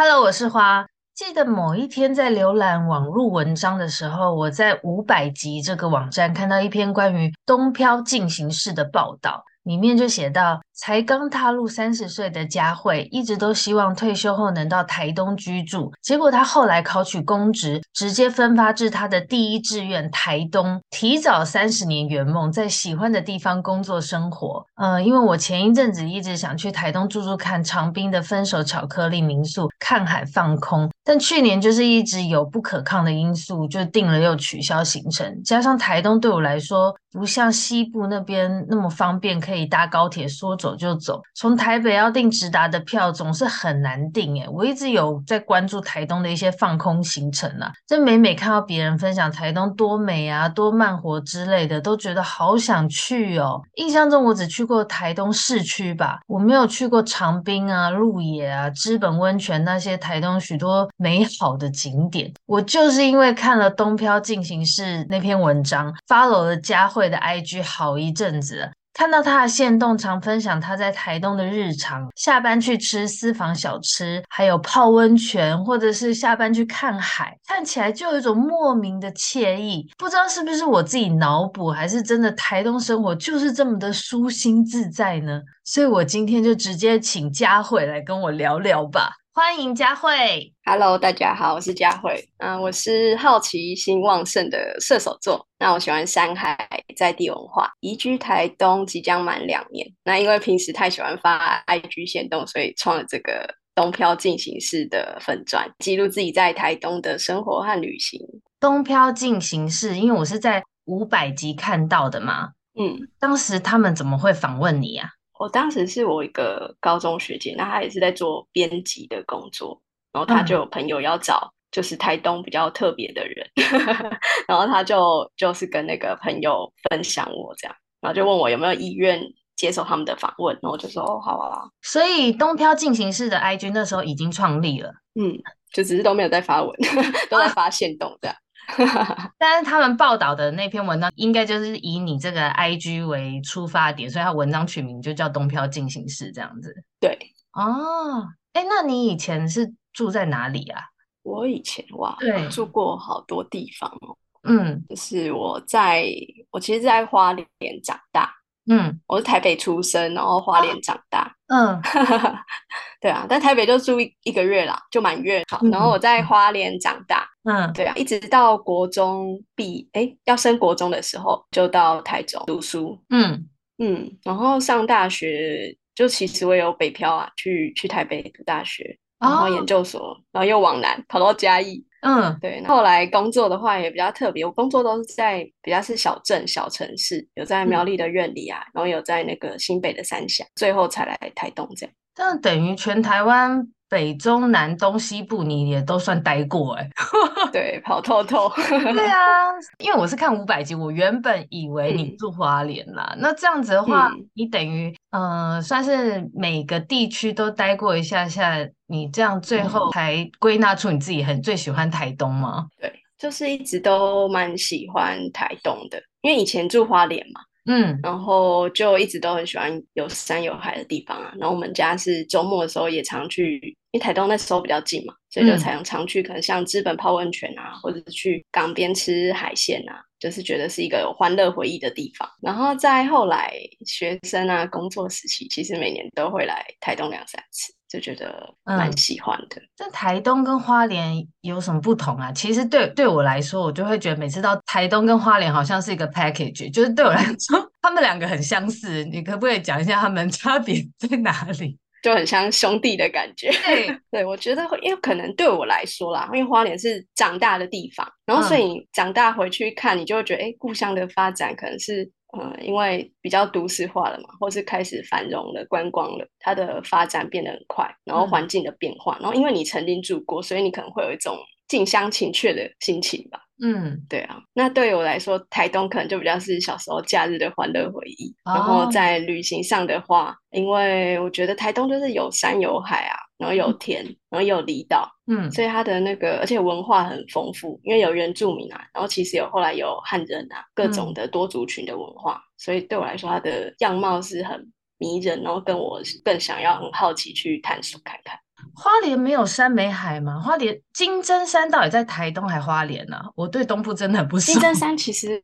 Hello，我是花。记得某一天在浏览网络文章的时候，我在五百集这个网站看到一篇关于东漂进行式的报道。里面就写到，才刚踏入三十岁的佳慧，一直都希望退休后能到台东居住。结果她后来考取公职，直接分发至她的第一志愿台东，提早三十年圆梦，在喜欢的地方工作生活。呃，因为我前一阵子一直想去台东住住看长滨的分手巧克力民宿，看海放空，但去年就是一直有不可抗的因素，就定了又取消行程。加上台东对我来说，不像西部那边那么方便，可以搭高铁说走走就走。从台北要订直达的票总是很难订诶，我一直有在关注台东的一些放空行程啊，这每每看到别人分享台东多美啊、多慢活之类的，都觉得好想去哦。印象中我只去过台东市区吧，我没有去过长滨啊、鹿野啊、知本温泉那些台东许多美好的景点。我就是因为看了《东漂进行式》那篇文章，follow 了佳慧的 IG 好一阵子，看到他的限动，常分享他在台东的日常，下班去吃私房小吃，还有泡温泉，或者是下班去看海，看起来就有一种莫名的惬意。不知道是不是我自己脑补，还是真的台东生活就是这么的舒心自在呢？所以我今天就直接请佳慧来跟我聊聊吧。欢迎佳慧，Hello，大家好，我是佳慧。嗯、呃，我是好奇心旺盛的射手座。那我喜欢山海在地文化，移居台东即将满两年。那因为平时太喜欢发 IG 行动，所以创了这个东漂进行式的粉专，记录自己在台东的生活和旅行。东漂进行式，因为我是在五百集看到的嘛。嗯，当时他们怎么会访问你啊？我当时是我一个高中学姐，那她也是在做编辑的工作，然后她就有朋友要找，就是台东比较特别的人，嗯、然后她就就是跟那个朋友分享我这样，然后就问我有没有意愿接受他们的访问，然后我就说哦，好啊。所以东漂进行式的 IG 那时候已经创立了，嗯，就只是都没有在发文，都在发现动这样。但是他们报道的那篇文章，应该就是以你这个 IG 为出发点，所以他文章取名就叫“东漂进行式”这样子。对，哦，哎，那你以前是住在哪里啊？我以前哇，对，住过好多地方哦。嗯，就是我在，我其实在花莲长大。嗯，我是台北出生，然后花莲长大。嗯，对啊，但台北就住一一个月啦，就满月。好，然后我在花莲长大。嗯，对啊，一直到国中毕，哎，要升国中的时候，就到台中读书。嗯嗯，然后上大学，就其实我有北漂啊，去去台北读大学，然后研究所，哦、然后又往南跑到嘉义。嗯，对。后来工作的话也比较特别，我工作都是在比较是小镇、小城市，有在苗栗的院里啊，嗯、然后有在那个新北的三峡，最后才来台东这样。这样等于全台湾。北中南东西部你也都算待过哎、欸，对，跑透透。对啊，因为我是看五百集，我原本以为你住花莲啦。嗯、那这样子的话，嗯、你等于呃算是每个地区都待过一下下，你这样最后才归纳出你自己很最喜欢台东吗？对，就是一直都蛮喜欢台东的，因为以前住花莲嘛。嗯，然后就一直都很喜欢有山有海的地方啊。然后我们家是周末的时候也常去，因为台东那时候比较近嘛，所以就常常去，可能像资本泡温泉啊，或者是去港边吃海鲜啊，就是觉得是一个有欢乐回忆的地方。然后再后来学生啊，工作时期，其实每年都会来台东两三次。就觉得蛮喜欢的。那、嗯、台东跟花莲有什么不同啊？其实对对我来说，我就会觉得每次到台东跟花莲好像是一个 package，就是对我来说，他们两个很相似。你可不可以讲一下他们 差别在哪里？就很像兄弟的感觉。对，对我觉得，因为可能对我来说啦，因为花莲是长大的地方，然后所以你长大回去看，你就会觉得，哎、嗯，故乡的发展可能是。嗯，因为比较都市化了嘛，或是开始繁荣了、观光了，它的发展变得很快，然后环境的变化，嗯、然后因为你曾经住过，所以你可能会有一种近乡情怯的心情吧。嗯，对啊。那对我来说，台东可能就比较是小时候假日的欢乐回忆。哦、然后在旅行上的话，因为我觉得台东就是有山有海啊。然后有田，然后有离岛，嗯，所以它的那个，而且文化很丰富，因为有原住民啊，然后其实有后来有汉人啊，各种的多族群的文化，嗯、所以对我来说，它的样貌是很迷人，然后跟我更想要很好奇去探索看看。花莲没有山没海吗？花莲金针山到底在台东还花莲呢、啊？我对东部真的不熟。金针山其实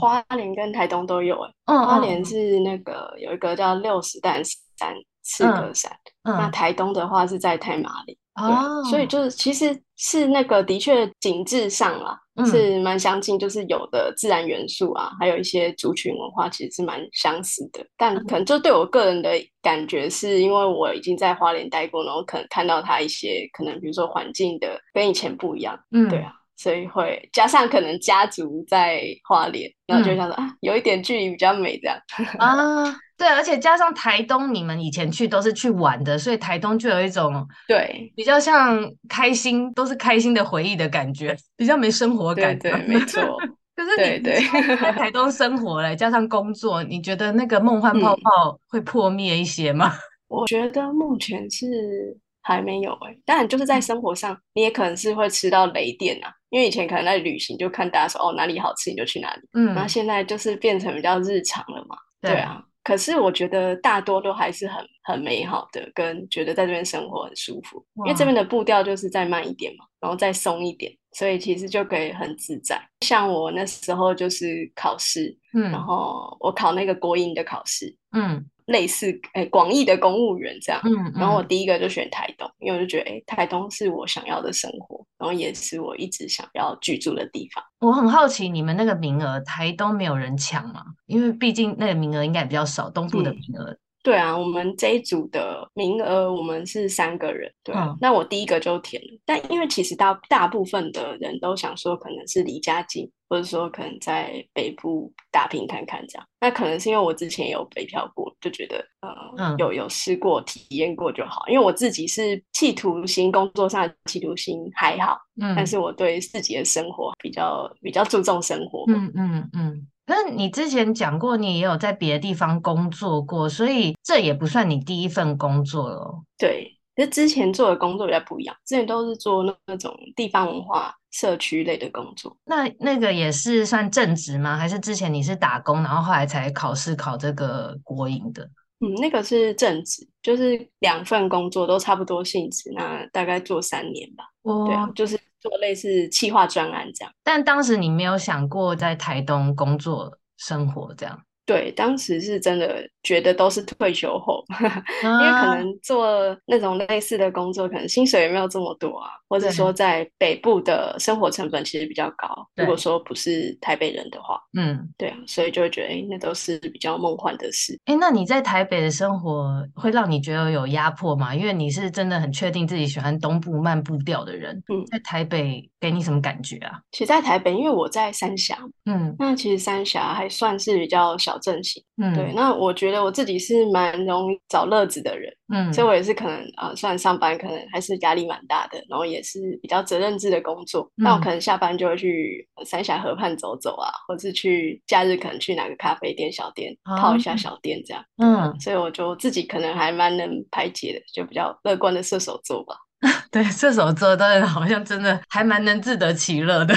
花莲跟台东都有嗯、花莲是那个有一个叫六十石山。赤科山，那台东的话是在太麻里，哦，所以就是其实是那个的确景致上啦，嗯、是蛮相近，就是有的自然元素啊，还有一些族群文化其实是蛮相似的。但可能就对我个人的感觉，是因为我已经在花莲待过，然后可能看到它一些可能比如说环境的跟以前不一样，嗯，对啊，所以会加上可能家族在花莲，然后就想说、嗯、啊，有一点距离比较美这样 啊。对，而且加上台东，你们以前去都是去玩的，所以台东就有一种对比较像开心，都是开心的回忆的感觉，比较没生活感。对，对，没错。可是你在台东生活嘞，加上工作，你觉得那个梦幻泡泡会破灭一些吗？我觉得目前是还没有哎，当然就是在生活上，你也可能是会吃到雷电啊，因为以前可能在旅行就看大家说哦哪里好吃你就去哪里，嗯，然后现在就是变成比较日常了嘛，对啊。可是我觉得大多都还是很很美好的，跟觉得在这边生活很舒服，因为这边的步调就是再慢一点嘛，然后再松一点，所以其实就可以很自在。像我那时候就是考试，嗯，然后我考那个国营的考试，嗯。类似诶，广义的公务员这样，嗯，嗯，然后我第一个就选台东，因为我就觉得诶，台东是我想要的生活，然后也是我一直想要居住的地方。我很好奇，你们那个名额台东没有人抢吗？因为毕竟那个名额应该比较少，东部的名额。嗯对啊，我们这一组的名额我们是三个人，对，嗯、那我第一个就填了。但因为其实大大部分的人都想说，可能是离家近，或者说可能在北部打拼看看这样。那可能是因为我之前有北漂过，就觉得呃，嗯、有有试过体验过就好。因为我自己是企图心，工作上的企图心还好，嗯，但是我对自己的生活比较比较注重生活，嗯嗯嗯。嗯那你之前讲过，你也有在别的地方工作过，所以这也不算你第一份工作了。对，就之前做的工作比较不一样，之前都是做那那种地方文化、社区类的工作。那那个也是算正职吗？还是之前你是打工，然后后来才考试考这个国营的？嗯，那个是正职，就是两份工作都差不多性质，那大概做三年吧。哦，对啊，就是。做类似企划专案这样，但当时你没有想过在台东工作生活这样？对，当时是真的觉得都是退休后，啊、因为可能做那种类似的工作，可能薪水也没有这么多啊，或者说在北部的生活成本其实比较高。如果说不是台北人的话，嗯，对啊，所以就会觉得，哎，那都是比较梦幻的事。哎，那你在台北的生活会让你觉得有压迫吗？因为你是真的很确定自己喜欢东部慢步调的人，嗯，在台北给你什么感觉啊？其实，在台北，因为我在三峡，嗯，那其实三峡还算是比较小。镇型，嗯，对，那我觉得我自己是蛮容易找乐子的人，嗯，所以我也是可能啊、呃，虽然上班可能还是压力蛮大的，然后也是比较责任制的工作，那、嗯、我可能下班就会去三峡河畔走走啊，或是去假日可能去哪个咖啡店、小店泡一下小店这样，嗯，所以我就自己可能还蛮能排解的，就比较乐观的射手座吧。对，射手座的人好像真的还蛮能自得其乐的。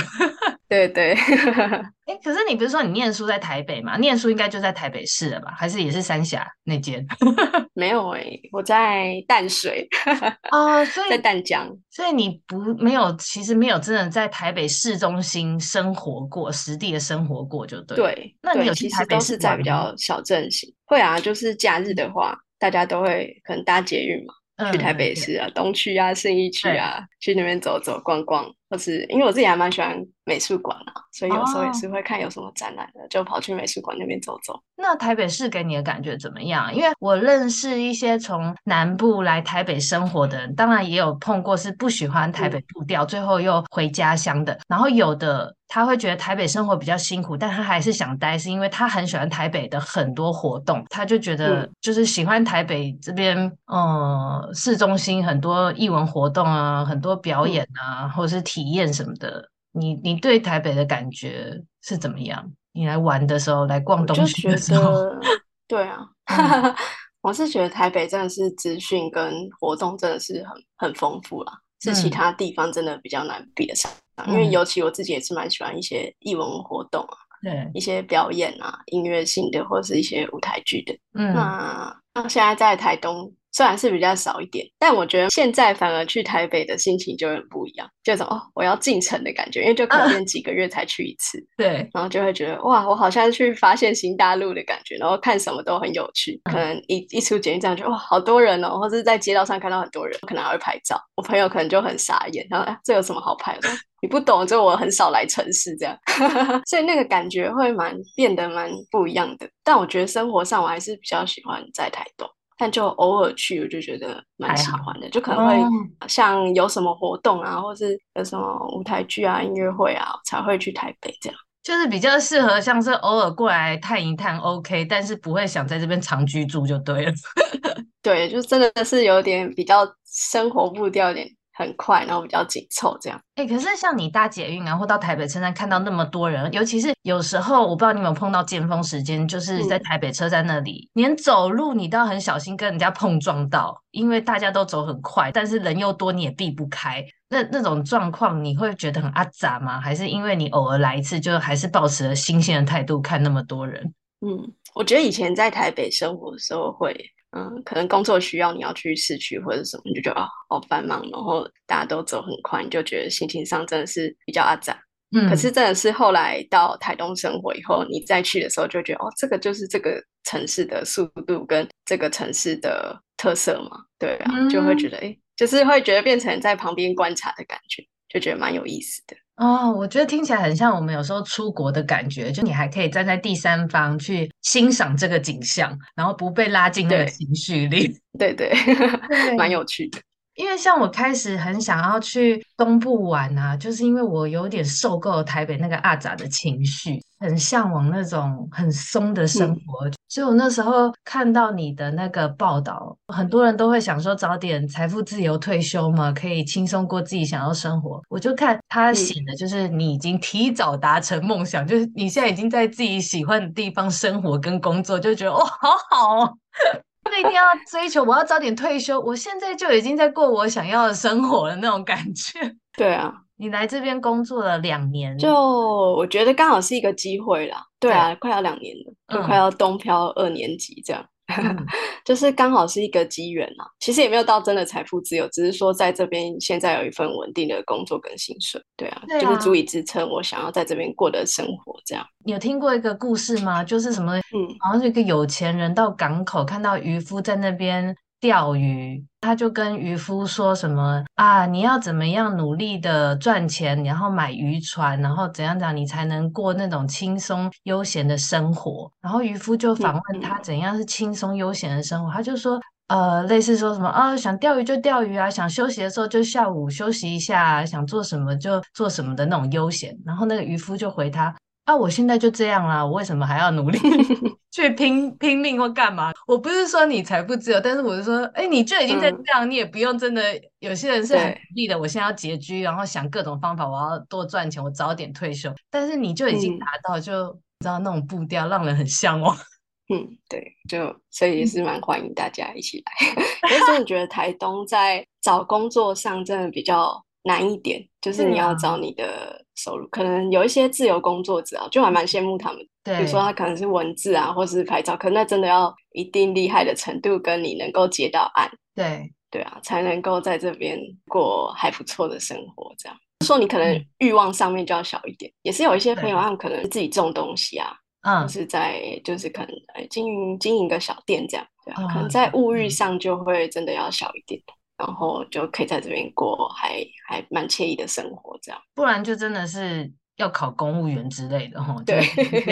对对，哎，可是你不是说你念书在台北吗？念书应该就在台北市了吧？还是也是三峡那间？没有哎、欸，我在淡水啊，所以在淡江，所以你不没有，其实没有真的在台北市中心生活过，实地的生活过就对。对，那你有去台北市其实都是在比较小镇型？会啊，就是假日的话，大家都会可能搭捷运嘛。去台北市啊，嗯、东区啊，信义区啊，去那边走走逛逛，或是因为我自己还蛮喜欢美术馆啊，所以有时候也是会看有什么展览的，哦、就跑去美术馆那边走走。那台北市给你的感觉怎么样？因为我认识一些从南部来台北生活的人，当然也有碰过是不喜欢台北步调，嗯、最后又回家乡的。然后有的他会觉得台北生活比较辛苦，但他还是想待，是因为他很喜欢台北的很多活动，他就觉得就是喜欢台北这边，呃，市中心很多艺文活动啊，很多表演啊，嗯、或者是体验什么的。你你对台北的感觉是怎么样？你来玩的时候，来逛东西的时候，对啊，我是觉得台北真的是资讯跟活动真的是很很丰富啦，是其他地方真的比较难比得上。嗯、因为尤其我自己也是蛮喜欢一些艺文活动啊，对，一些表演啊，音乐性的或者是一些舞台剧的。嗯，那那现在在台东。虽然是比较少一点，但我觉得现在反而去台北的心情就很不一样，就种哦，我要进城的感觉，因为就可能几个月才去一次，啊、对，然后就会觉得哇，我好像去发现新大陆的感觉，然后看什么都很有趣，可能一一出捷运站就哇，好多人哦，或者是在街道上看到很多人，可能还会拍照，我朋友可能就很傻眼，然后哎，这有什么好拍的？你不懂，就我很少来城市这样，所以那个感觉会蛮变得蛮不一样的。但我觉得生活上我还是比较喜欢在台东。但就偶尔去，我就觉得蛮喜欢的，就可能会像有什么活动啊，或是有什么舞台剧啊、音乐会啊，才会去台北这样。就是比较适合像是偶尔过来探一探，OK，但是不会想在这边长居住就对了。对，就真的是有点比较生活步调点。很快，然后比较紧凑这样。哎、欸，可是像你搭捷运啊，或到台北车站看到那么多人，尤其是有时候，我不知道你有没有碰到尖峰时间，就是在台北车站那里，嗯、连走路你都要很小心跟人家碰撞到，因为大家都走很快，但是人又多，你也避不开。那那种状况，你会觉得很阿杂吗？还是因为你偶尔来一次，就还是保持了新鲜的态度看那么多人？嗯，我觉得以前在台北生活的时候会。嗯，可能工作需要你要去市区或者什么，你就觉得啊好繁忙，然后大家都走很快，你就觉得心情上真的是比较阿杂。嗯，可是真的是后来到台东生活以后，你再去的时候就觉得哦，这个就是这个城市的速度跟这个城市的特色嘛，对啊，嗯、就会觉得哎，就是会觉得变成在旁边观察的感觉，就觉得蛮有意思的。哦，我觉得听起来很像我们有时候出国的感觉，就你还可以站在第三方去欣赏这个景象，然后不被拉进那个情绪里。对 对，蛮有趣的。因为像我开始很想要去东部玩啊，就是因为我有点受够了台北那个阿杂的情绪，很向往那种很松的生活。嗯、所以我那时候看到你的那个报道，很多人都会想说早点财富自由退休嘛，可以轻松过自己想要生活。我就看他写的，就是你已经提早达成梦想，嗯、就是你现在已经在自己喜欢的地方生活跟工作，就觉得哦，好好哦。那一定要追求，我要早点退休。我现在就已经在过我想要的生活了，那种感觉。对啊，你来这边工作了两年，就我觉得刚好是一个机会啦。对啊，对快要两年了，就快要东漂二年级这样。嗯 就是刚好是一个机缘啊，其实也没有到真的财富自由，只是说在这边现在有一份稳定的工作跟薪水，对啊，对啊，就是足以支撑我想要在这边过的生活。这样，有听过一个故事吗？就是什么，嗯，好像是一个有钱人到港口看到渔夫在那边。钓鱼，他就跟渔夫说什么啊？你要怎么样努力的赚钱，然后买渔船，然后怎样怎样，你才能过那种轻松悠闲的生活？然后渔夫就访问他怎样是轻松悠闲的生活，他就说，呃，类似说什么啊，想钓鱼就钓鱼啊，想休息的时候就下午休息一下，想做什么就做什么的那种悠闲。然后那个渔夫就回他。啊，我现在就这样啦，我为什么还要努力 去拼拼命或干嘛？我不是说你财富自由，但是我是说，哎，你就已经在这样，嗯、你也不用真的。有些人是很努力的，我现在要拮据，然后想各种方法，我要多赚钱，我早点退休。但是你就已经达到，就、嗯、知道那种步调让人很向往。嗯，对，就所以也是蛮欢迎大家一起来。可是真的觉得台东在找工作上真的比较难一点，就是你要找你的。收入可能有一些自由工作者啊，就还蛮羡慕他们。对，比如说他可能是文字啊，或是拍照，可能那真的要一定厉害的程度，跟你能够接到案。对，对啊，才能够在这边过还不错的生活。这样说，你可能欲望上面就要小一点。嗯、也是有一些朋友，他们可能自己种东西啊，嗯，是在就是可能经营经营个小店这样，对啊，嗯、可能在物欲上就会真的要小一点。然后就可以在这边过还还蛮惬意的生活，这样。不然就真的是要考公务员之类的哈。对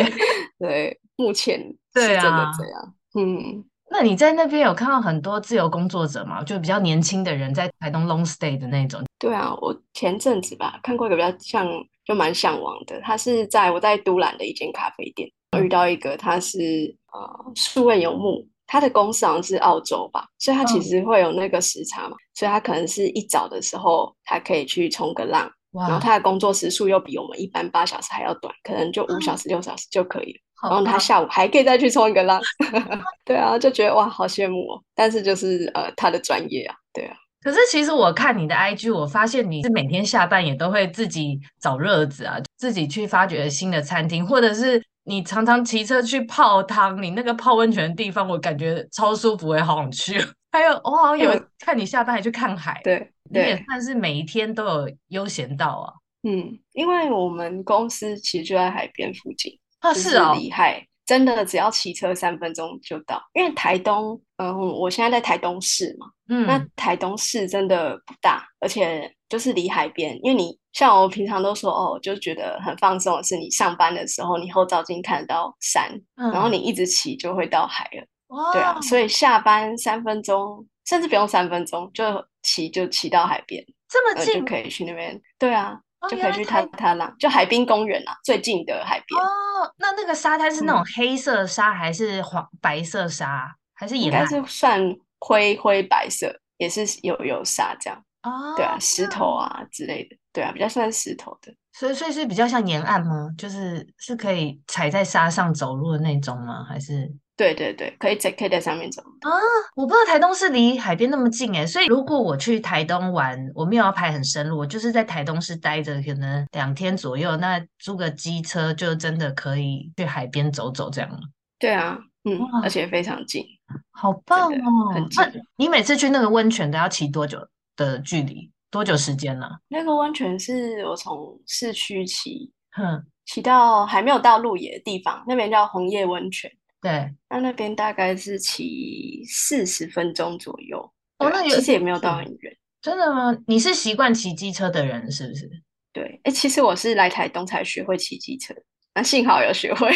对，目前是真的这样。啊、嗯，那你在那边有看到很多自由工作者吗？就比较年轻的人在台东 long stay 的那种。对啊，我前阵子吧看过一个比较像，就蛮向往的。他是在我在都兰的一间咖啡店，遇到一个他是呃数位游牧。他的公司好像是澳洲吧，所以他其实会有那个时差嘛，嗯、所以他可能是一早的时候，他可以去冲个浪，然后他的工作时数又比我们一般八小时还要短，可能就五小时、六小时就可以了。嗯、然后他下午还可以再去冲一个浪 对啊，就觉得哇，好羡慕哦。但是就是呃，他的专业啊，对啊。可是其实我看你的 IG，我发现你是每天下班也都会自己找乐子啊，自己去发掘新的餐厅，或者是。你常常骑车去泡汤，你那个泡温泉的地方，我感觉超舒服，也好想去。还有，我好像有 看你下班还去看海，对，对你也算是每一天都有悠闲到啊。嗯，因为我们公司其实就在海边附近，啊，是哦，厉害真的只要骑车三分钟就到。因为台东，嗯，我现在在台东市嘛，嗯，那台东市真的不大，而且就是离海边，因为你。像我平常都说哦，就觉得很放松的是，你上班的时候，你后照镜看得到山，嗯、然后你一直骑就会到海了。哇对啊，所以下班三分钟，甚至不用三分钟，就骑就骑到海边，这么近、呃、就可以去那边。对啊，哦、就可以去踏踏浪，就海滨公园啊，最近的海边。哦，那那个沙滩是那种黑色沙还是黄白色沙，还是也应该是算灰灰白色，也是有有沙这样。哦，对啊，石头啊之类的。对啊，比较算石头的，所以所以是比较像沿岸吗？就是是可以踩在沙上走路的那种吗？还是？对对对，可以在可以在上面走啊！我不知道台东是离海边那么近诶，所以如果我去台东玩，我没有要排很深入，我就是在台东市待着，可能两天左右，那租个机车就真的可以去海边走走这样了。对啊，嗯，而且非常近，好棒哦！很近。那你每次去那个温泉都要骑多久的距离？多久时间呢？那个温泉是我从市区骑，哼，骑到还没有到鹿野的地方，那边叫红叶温泉。对，那那边大概是骑四十分钟左右。哦，那有其实也没有到很远。真的吗？你是习惯骑机车的人是不是？对，哎，其实我是来台东才学会骑机车，那幸好有学会。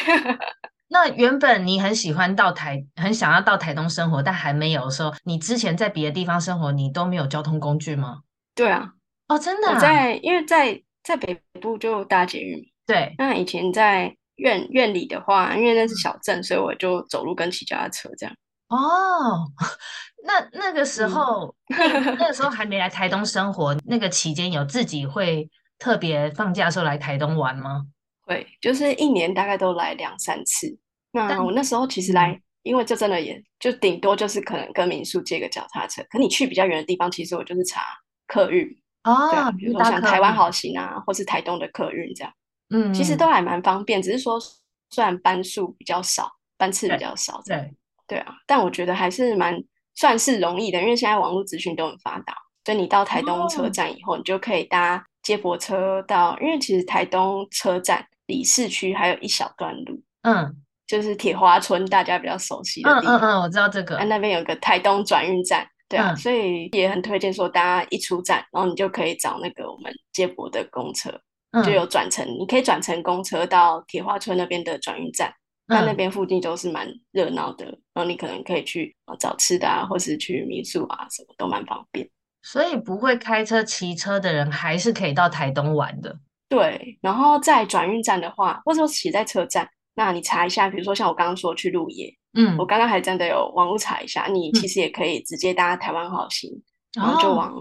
那原本你很喜欢到台，很想要到台东生活，但还没有的时候，你之前在别的地方生活，你都没有交通工具吗？对啊，哦，真的、啊，我在因为在在北部就搭捷运，对。那以前在院院里的话，因为那是小镇，所以我就走路跟骑脚踏车这样。哦，那那个时候，嗯、那个时候还没来台东生活，那个期间有自己会特别放假的时候来台东玩吗？会，就是一年大概都来两三次。那但我那时候其实来，嗯、因为这真的也就顶多就是可能跟民宿借个脚踏车，可你去比较远的地方，其实我就是查。客运啊，比如说像台湾好行啊，或是台东的客运这样，嗯，其实都还蛮方便，只是说虽然班数比较少，班次比较少，对。对，啊，但我觉得还是蛮算是容易的，因为现在网络资讯都很发达，所以你到台东车站以后，哦、你就可以搭接驳车到，因为其实台东车站离市区还有一小段路，嗯，就是铁花村，大家比较熟悉的地方，嗯嗯嗯，我知道这个，那边有个台东转运站。对啊，嗯、所以也很推荐说，大家一出站，然后你就可以找那个我们接驳的公车，嗯、就有转乘，你可以转乘公车到铁花村那边的转运站，那、嗯、那边附近都是蛮热闹的，然后你可能可以去找吃的啊，或是去民宿啊，什么都蛮方便。所以不会开车、骑车的人还是可以到台东玩的。对，然后在转运站的话，或者说骑在车站，那你查一下，比如说像我刚刚说去鹿野。嗯，我刚刚还真的有网络查一下，你其实也可以直接搭台湾好行，嗯、然后就往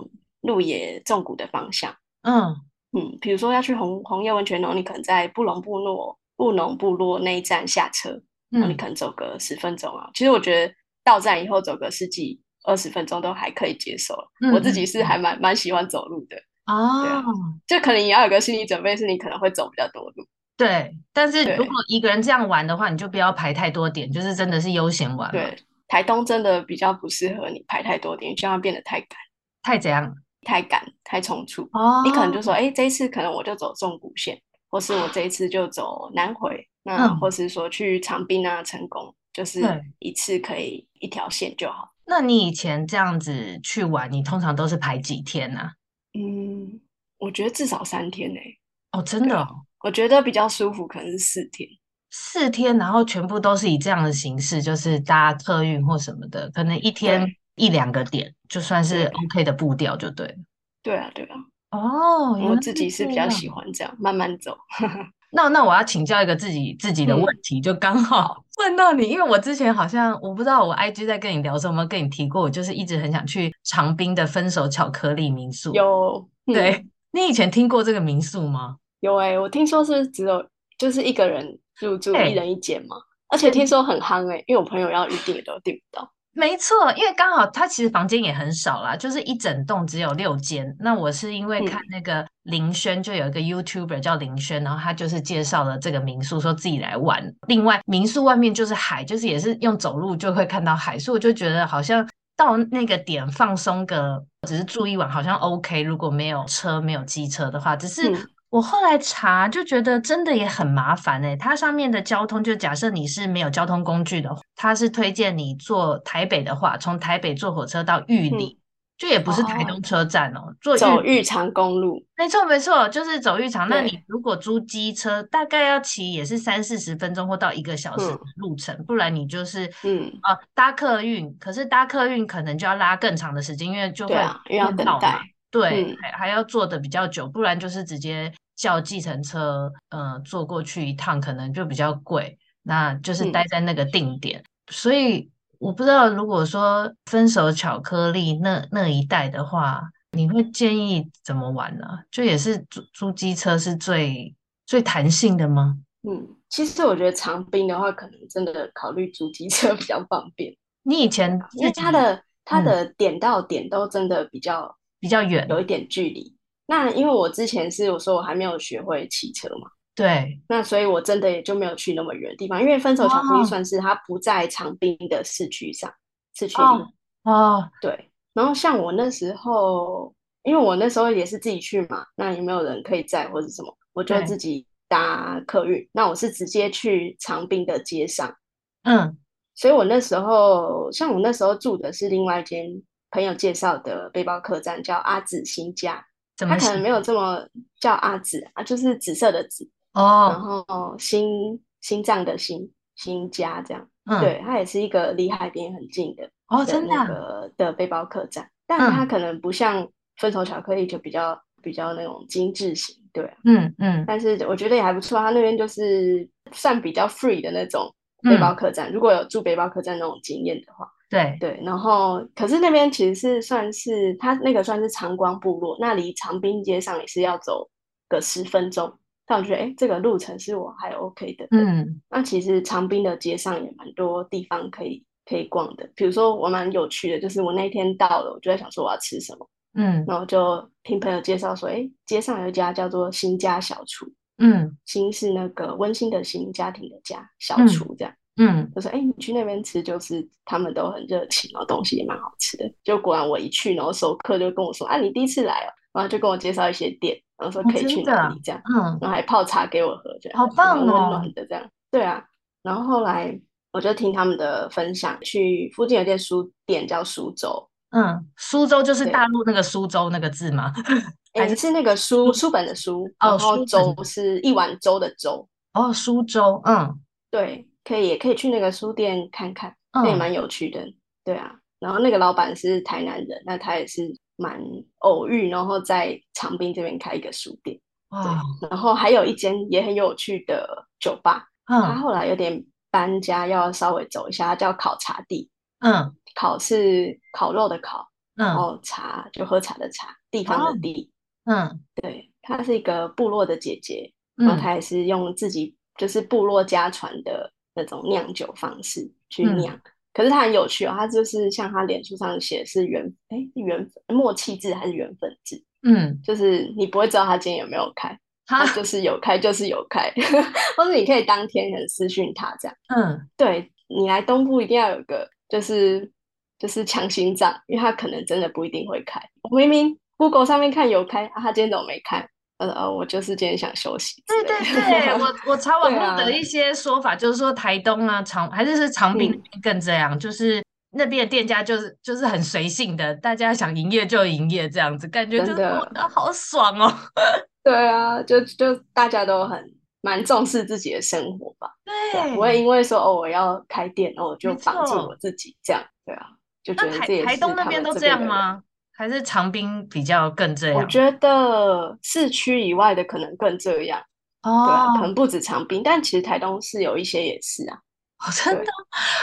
鹿野纵谷的方向。嗯嗯，比如说要去红红叶温泉，然后你可能在布隆部落布农部落那一站下车，然后你可能走个十分钟啊。嗯、其实我觉得到站以后走个十几二十分钟都还可以接受。嗯、我自己是还蛮蛮喜欢走路的哦，对啊，就可能你要有个心理准备，是你可能会走比较多路。对，但是如果一个人这样玩的话，你就不要排太多点，就是真的是悠闲玩。对，台东真的比较不适合你排太多点，这样变得太赶，太怎样？太赶，太匆促。哦，你可能就说，哎，这一次可能我就走纵谷线，或是我这一次就走南回，那或是说去长滨啊、成功，就是一次可以一条线就好。那你以前这样子去玩，你通常都是排几天呢、啊？嗯，我觉得至少三天呢、欸。哦，真的、哦？我觉得比较舒服，可能是四天。四天，然后全部都是以这样的形式，就是搭客运或什么的，可能一天一两个点，就算是 OK 的步调就对了。对啊，对啊。哦，我自己是比较喜欢这样慢慢走。那那我要请教一个自己自己的问题，嗯、就刚好问到你，因为我之前好像我不知道我 IG 在跟你聊的时候有没有跟你提过，我就是一直很想去长滨的分手巧克力民宿。有，嗯、对，你以前听过这个民宿吗？有哎、欸，我听说是只有就是一个人入住，一人一间嘛，而且听说很夯哎、欸，因为我朋友要预订都订不到。没错，因为刚好他其实房间也很少啦，就是一整栋只有六间。那我是因为看那个林轩，就有一个 YouTuber 叫林轩，然后他就是介绍了这个民宿，说自己来玩。另外，民宿外面就是海，就是也是用走路就会看到海，所以我就觉得好像到那个点放松个，只是住一晚好像 OK。如果没有车、没有机车的话，只是。嗯我后来查就觉得真的也很麻烦哎，它上面的交通就假设你是没有交通工具的话，它是推荐你坐台北的话，从台北坐火车到玉里，嗯、就也不是台东车站哦，哦坐走玉长公路，没错没错，就是走玉长。那你如果租机车，大概要骑也是三四十分钟或到一个小时的路程，嗯、不然你就是嗯啊、呃、搭客运，可是搭客运可能就要拉更长的时间，因为就会对啊，因为要等待。对，还、嗯、还要坐的比较久，不然就是直接叫计程车，呃，坐过去一趟可能就比较贵。那就是待在那个定点，嗯、所以我不知道，如果说分手巧克力那那一带的话，你会建议怎么玩呢？就也是租租机车是最最弹性的吗？嗯，其实我觉得长滨的话，可能真的考虑租机车 比较方便。你以前因为它的它的点到点都真的比较。比较远，有一点距离。那因为我之前是我说我还没有学会骑车嘛，对。那所以我真的也就没有去那么远的地方，因为分手巧克力算是它不在长滨的市区上，市区里。哦，对。然后像我那时候，因为我那时候也是自己去嘛，那也没有人可以载或者什么，我就自己搭客运。那我是直接去长滨的街上，嗯。所以我那时候，像我那时候住的是另外一间。朋友介绍的背包客栈叫阿紫新家，他可能没有这么叫阿紫啊，就是紫色的紫哦，然后心心脏的心新家这样，嗯、对，它也是一个离海边很近的哦，真的那个的背包客栈，但它可能不像分手巧克力就比较比较那种精致型，对、啊，嗯嗯，但是我觉得也还不错，它那边就是算比较 free 的那种背包客栈，嗯、如果有住背包客栈那种经验的话。对。对，然后可是那边其实是算是它那个算是长光部落，那离长滨街上也是要走个十分钟。但我觉得哎，这个路程是我还 OK 的。嗯，那其实长滨的街上也蛮多地方可以可以逛的，比如说我蛮有趣的，就是我那天到了，我就在想说我要吃什么，嗯，然后就听朋友介绍说，哎，街上有一家叫做新家小厨，嗯，新是那个温馨的新，家庭的家，小厨这样。嗯嗯，就说哎、欸，你去那边吃，就是他们都很热情，然后东西也蛮好吃的。就果然我一去，然后熟客就跟我说啊，你第一次来哦，然后就跟我介绍一些店，然后说可以去哪里这样，嗯，然后还泡茶给我喝，这样好棒哦，温暖的这样。对啊，然后后来我就听他们的分享，去附近有间书店叫苏州，嗯，苏州就是大陆那个苏州那个字吗？还是是那个书书本的书，然后粥是一碗粥的粥。哦，苏州，嗯，对。可以，也可以去那个书店看看，那、嗯、也蛮有趣的。对啊，然后那个老板是台南人，那他也是蛮偶遇，然后在长滨这边开一个书店。哇对，然后还有一间也很有趣的酒吧，嗯、他后来有点搬家，要稍微走一下，叫烤茶地。嗯，烤是烤肉的烤，嗯、然后茶就喝茶的茶，地方的地。嗯，对，她是一个部落的姐姐，然后她也是用自己就是部落家传的。那种酿酒方式去酿，嗯、可是它很有趣哦。它就是像它脸书上写是缘，哎，缘默契制还是缘分制？嗯，就是你不会知道他今天有没有开，他就是有开就是有开，或者你可以当天很私讯他这样。嗯，对，你来东部一定要有个就是就是强心脏，因为他可能真的不一定会开。我明明 Google 上面看有开，啊，他今天怎么没开？呃呃，我就是今天想休息。对对对，我我查 网络的一些说法，就是说台东啊长还是是长滨更这样，嗯、就是那边的店家就是就是很随性的，大家想营业就营业这样子，感觉真的好爽哦。对啊，就就大家都很蛮重视自己的生活吧。对，对，不会因为说哦我要开店，哦我就绑住我自己这样。对啊，就觉得台东那边都这样吗？还是长滨比较更这样？我觉得市区以外的可能更这样。哦，对啊，可能不止长滨，但其实台东市有一些也是啊。哦，真的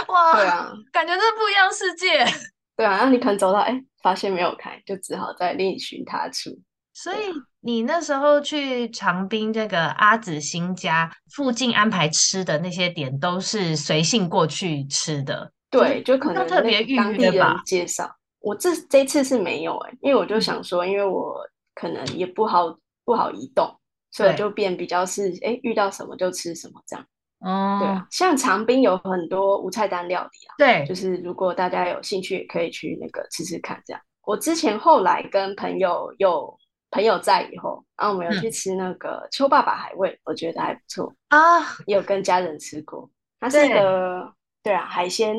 哇！对啊，感觉这不一样世界。对啊，那你可能走到哎，发现没有开，就只好再另寻他处。所以你那时候去长滨这个阿紫新家附近安排吃的那些点，都是随性过去吃的。对，就可能特别预当地人介绍。我这这次是没有哎、欸，因为我就想说，因为我可能也不好不好移动，所以就变比较是哎遇到什么就吃什么这样。哦，对啊，像长滨有很多无菜单料理啊，对，就是如果大家有兴趣，也可以去那个吃吃看这样。我之前后来跟朋友有朋友在以后，然后我们有去吃那个邱爸爸海味，我觉得还不错啊，也有跟家人吃过。它是个对，对啊，海鲜。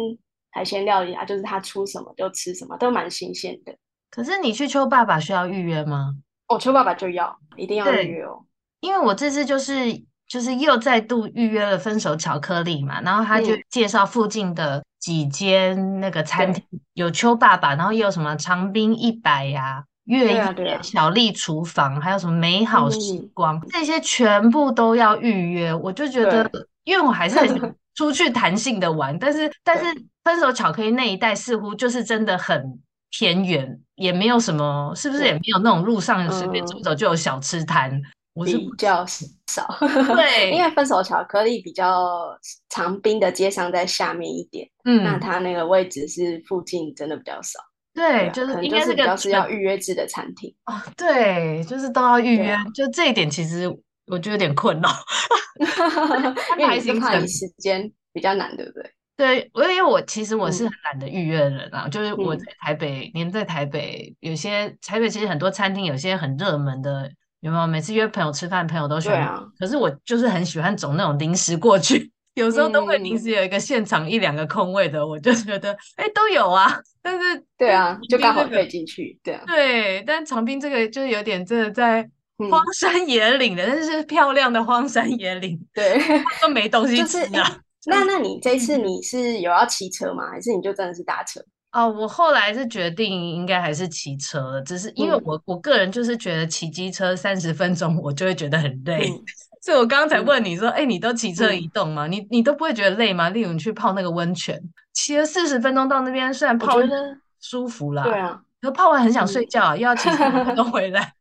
海鲜料理啊，就是他出什么就吃什么，都蛮新鲜的。可是你去秋爸爸需要预约吗？哦，秋爸爸就要，一定要预约哦。因为我这次就是就是又再度预约了分手巧克力嘛，然后他就介绍附近的几间那个餐厅，嗯、有秋爸爸，然后又有什么长滨一百呀、啊、月夜小丽厨房，还有什么美好时光，嗯、这些全部都要预约。我就觉得，因为我还是很想 出去弹性的玩，但是但是。分手巧克力那一带似乎就是真的很偏远，也没有什么，是不是也没有那种路上随便走走就有小吃摊？嗯、我是比较少，对，因为分手巧克力比较长滨的街上在下面一点，嗯，那它那个位置是附近真的比较少，对，对啊、就是应该是比较是要预约制的餐厅哦，对，就是都要预约，啊、就这一点其实我就有点困扰，因为是怕你时间比较难，对不对？对，因为我其实我是很懒得预约的人啊，嗯、就是我在台北，连、嗯、在台北有些台北其实很多餐厅有些很热门的，有没有？每次约朋友吃饭，朋友都喜欢。啊、可是我就是很喜欢走那种临时过去，有时候都会临时有一个现场一两个空位的，嗯、我就觉得哎都有啊。但是对啊，就刚好可以进去。对啊，对，但长滨这个就是有点真的在荒山野岭的，嗯、但是是漂亮的荒山野岭，对，都没东西吃啊。那那你这次你是有要骑车吗？还是你就真的是搭车？哦，我后来是决定应该还是骑车，只是因为我、嗯、我个人就是觉得骑机车三十分钟我就会觉得很累，嗯、所以我刚刚才问你说，哎、嗯欸，你都骑车移动吗？嗯、你你都不会觉得累吗？例如你去泡那个温泉，骑了四十分钟到那边，虽然泡得舒服啦，对啊，可泡完很想睡觉，嗯、又要骑十分钟回来。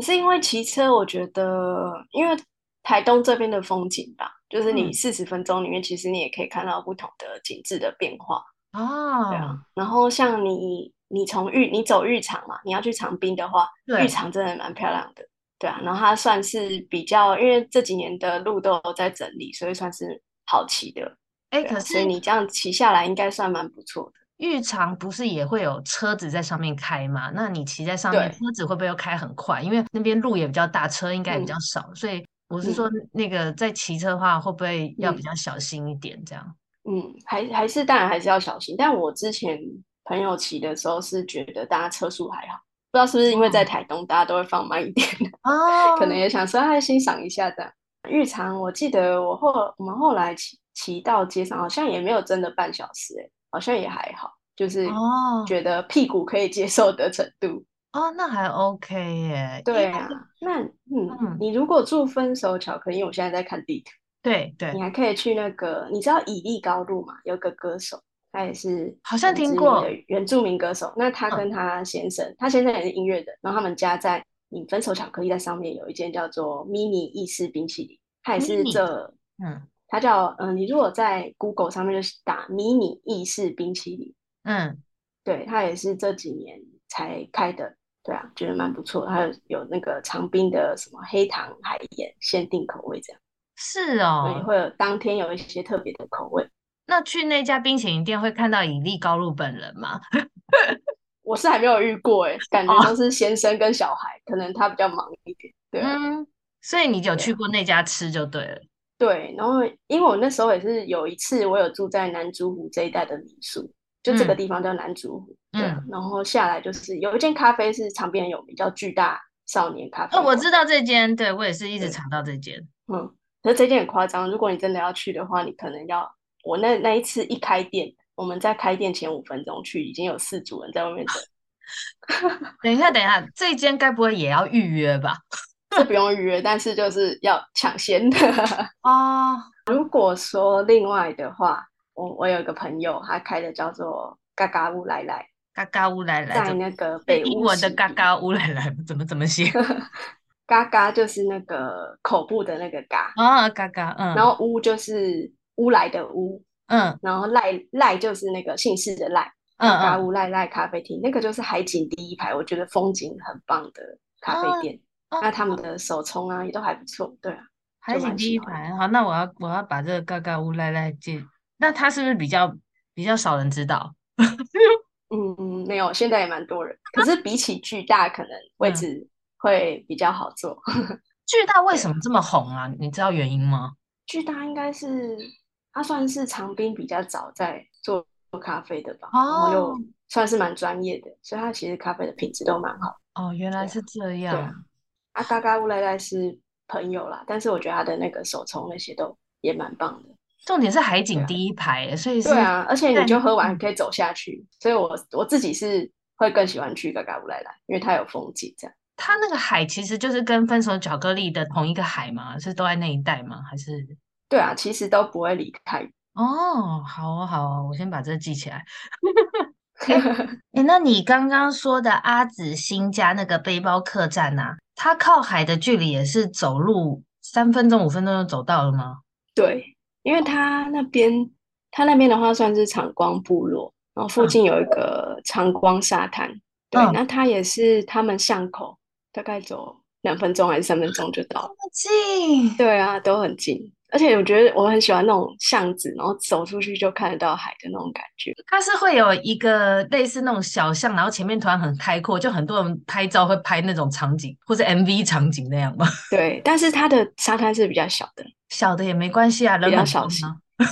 可是因为骑车，我觉得因为台东这边的风景吧。就是你四十分钟里面，其实你也可以看到不同的景致的变化啊。对啊，然后像你，你从玉，你走玉长嘛，你要去长滨的话，对玉长真的蛮漂亮的。对啊，然后它算是比较，因为这几年的路都有在整理，所以算是好骑的。哎、啊，可是所以你这样骑下来应该算蛮不错的。玉长不是也会有车子在上面开吗？那你骑在上面，对车子会不会又开很快？因为那边路也比较大，车应该也比较少，嗯、所以。我是说，那个在骑车的话，会不会要比较小心一点？这样，嗯，还还是当然还是要小心。但我之前朋友骑的时候是觉得大家车速还好，不知道是不是因为在台东大家都会放慢一点哦，可能也想说还欣赏一下这样。日常，我记得我后我们后来骑骑到街上，好像也没有真的半小时，哎，好像也还好，就是觉得屁股可以接受的程度。哦，那还 OK 耶。对啊，那嗯，嗯你如果住分手巧克力，因为我现在在看地图，对对，你还可以去那个，你知道以利高路吗？有个歌手，他也是好像听过原住民歌手。那他跟他先生，嗯、他先生也是音乐人，然后他们家在你分手巧克力在上面有一间叫做 mini 意式冰淇淋，他也是这，嗯，他叫嗯，你如果在 Google 上面就是打迷你意式冰淇淋，嗯，对，他也是这几年才开的。对啊，觉得蛮不错的，还有有那个长冰的什么黑糖海盐限定口味这样。是哦，对，会有当天有一些特别的口味。那去那家冰淇淋店会看到以利高露本人吗？我是还没有遇过哎，感觉都是先生跟小孩，哦、可能他比较忙一点。对、啊，嗯，所以你有去过那家吃就对了。对，然后因为我那时候也是有一次，我有住在南竹湖这一带的民宿。就这个地方叫南竹湖，嗯，对，然后下来就是有一间咖啡是长边有名，叫巨大少年咖啡。哦，我知道这间，对，我也是一直查到这间。嗯，可是这间很夸张，如果你真的要去的话，你可能要我那那一次一开店，我们在开店前五分钟去，已经有四组人在外面等。等一下，等一下，这间该不会也要预约吧？这不用预约，但是就是要抢先的 哦。如果说另外的话，我我有一个朋友，他开的叫做嘎嘎乌来来，嘎嘎乌来来，在那个北英文的嘎嘎乌来来怎么怎么写？嘎嘎就是那个口部的那个嘎啊，嘎嘎，嗯，然后乌就是乌来的乌，嗯，然后赖赖就是那个姓氏的赖，嘎嘎乌赖赖咖啡厅，那个就是海景第一排，我觉得风景很棒的咖啡店。那他们的手冲啊也都还不错，对啊，还是第一排。好，那我要我要把这个嘎嘎乌来来介，那他是不是比较比较少人知道？嗯 嗯，没有，现在也蛮多人。可是比起巨大，可能位置会比较好做。嗯、巨大为什么这么红啊？你知道原因吗？巨大应该是他算是长滨比较早在做咖啡的吧，哦、然后又算是蛮专业的，所以他其实咖啡的品质都蛮好。哦，原来是这样。啊，嘎嘎乌来来是朋友啦，但是我觉得他的那个手冲那些都也蛮棒的。重点是海景第一排，啊、所以是对啊，而且你就喝完可以走下去，所以我我自己是会更喜欢去嘎嘎乌来来，因为它有风景这样。它那个海其实就是跟分手巧克力的同一个海吗？是都在那一带吗？还是？对啊，其实都不会离开。哦，好啊，好啊，我先把这个记起来。哎、欸欸，那你刚刚说的阿紫新家那个背包客栈啊？它靠海的距离也是走路三分钟、五分钟就走到了吗？对，因为它那边，它那边的话算是长光部落，然后附近有一个长光沙滩。嗯、对，那它也是他们巷口，大概走两分钟还是三分钟就到了。这么近？对啊，都很近。而且我觉得我很喜欢那种巷子，然后走出去就看得到海的那种感觉。它是会有一个类似那种小巷，然后前面突然很开阔，就很多人拍照会拍那种场景，或者 MV 场景那样吗？对，但是它的沙滩是比较小的，小的也没关系啊，人比较少吗？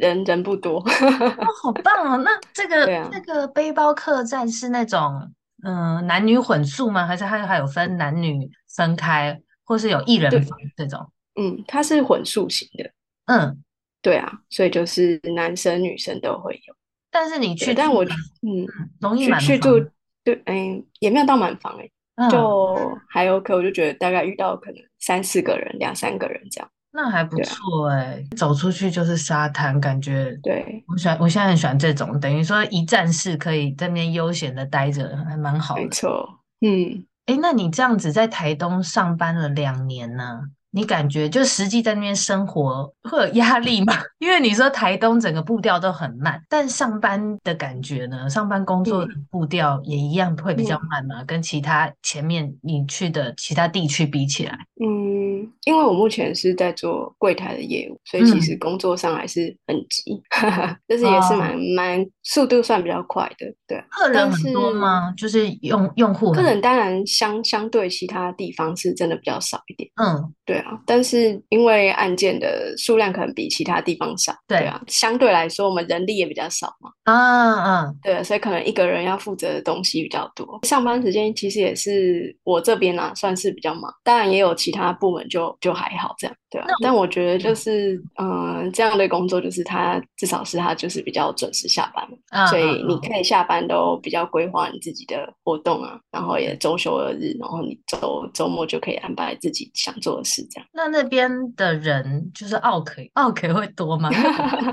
人人不多。哦，好棒哦！那这个、啊、这个背包客栈是那种嗯、呃、男女混宿吗？还是它还有分男女分开，或是有一人房这种？嗯，它是混宿型的。嗯，对啊，所以就是男生女生都会有。但是你去，但我嗯，容易满房。去住，对，嗯，也没有到满房哎，嗯、就还 OK。我就觉得大概遇到可能三四个人、两三个人这样，那还不错哎。啊、走出去就是沙滩，感觉对。我喜欢，我现在很喜欢这种，等于说一站式可以在那边悠闲的待着，还蛮好的。没错，嗯，哎，那你这样子在台东上班了两年呢？你感觉就实际在那边生活会有压力吗？因为你说台东整个步调都很慢，但上班的感觉呢？上班工作的步调也一样会比较慢吗？嗯、跟其他前面你去的其他地区比起来？嗯，因为我目前是在做柜台的业务，所以其实工作上还是很急，嗯、就是也是蛮蛮、哦、速度算比较快的。对，客人很多吗？是就是用用户客人当然相相对其他地方是真的比较少一点。嗯，对。但是因为案件的数量可能比其他地方少，对啊，相对来说我们人力也比较少嘛，啊啊，对，所以可能一个人要负责的东西比较多。上班时间其实也是我这边啊，算是比较忙，当然也有其他部门就就还好这样，对啊。但我觉得就是嗯、呃，这样的工作就是他至少是他就是比较准时下班，啊、所以你可以下班都比较规划你自己的活动啊，然后也周休二日，然后你周周末就可以安排自己想做的事这样。那那边的人就是奥 K 奥 K 会多吗？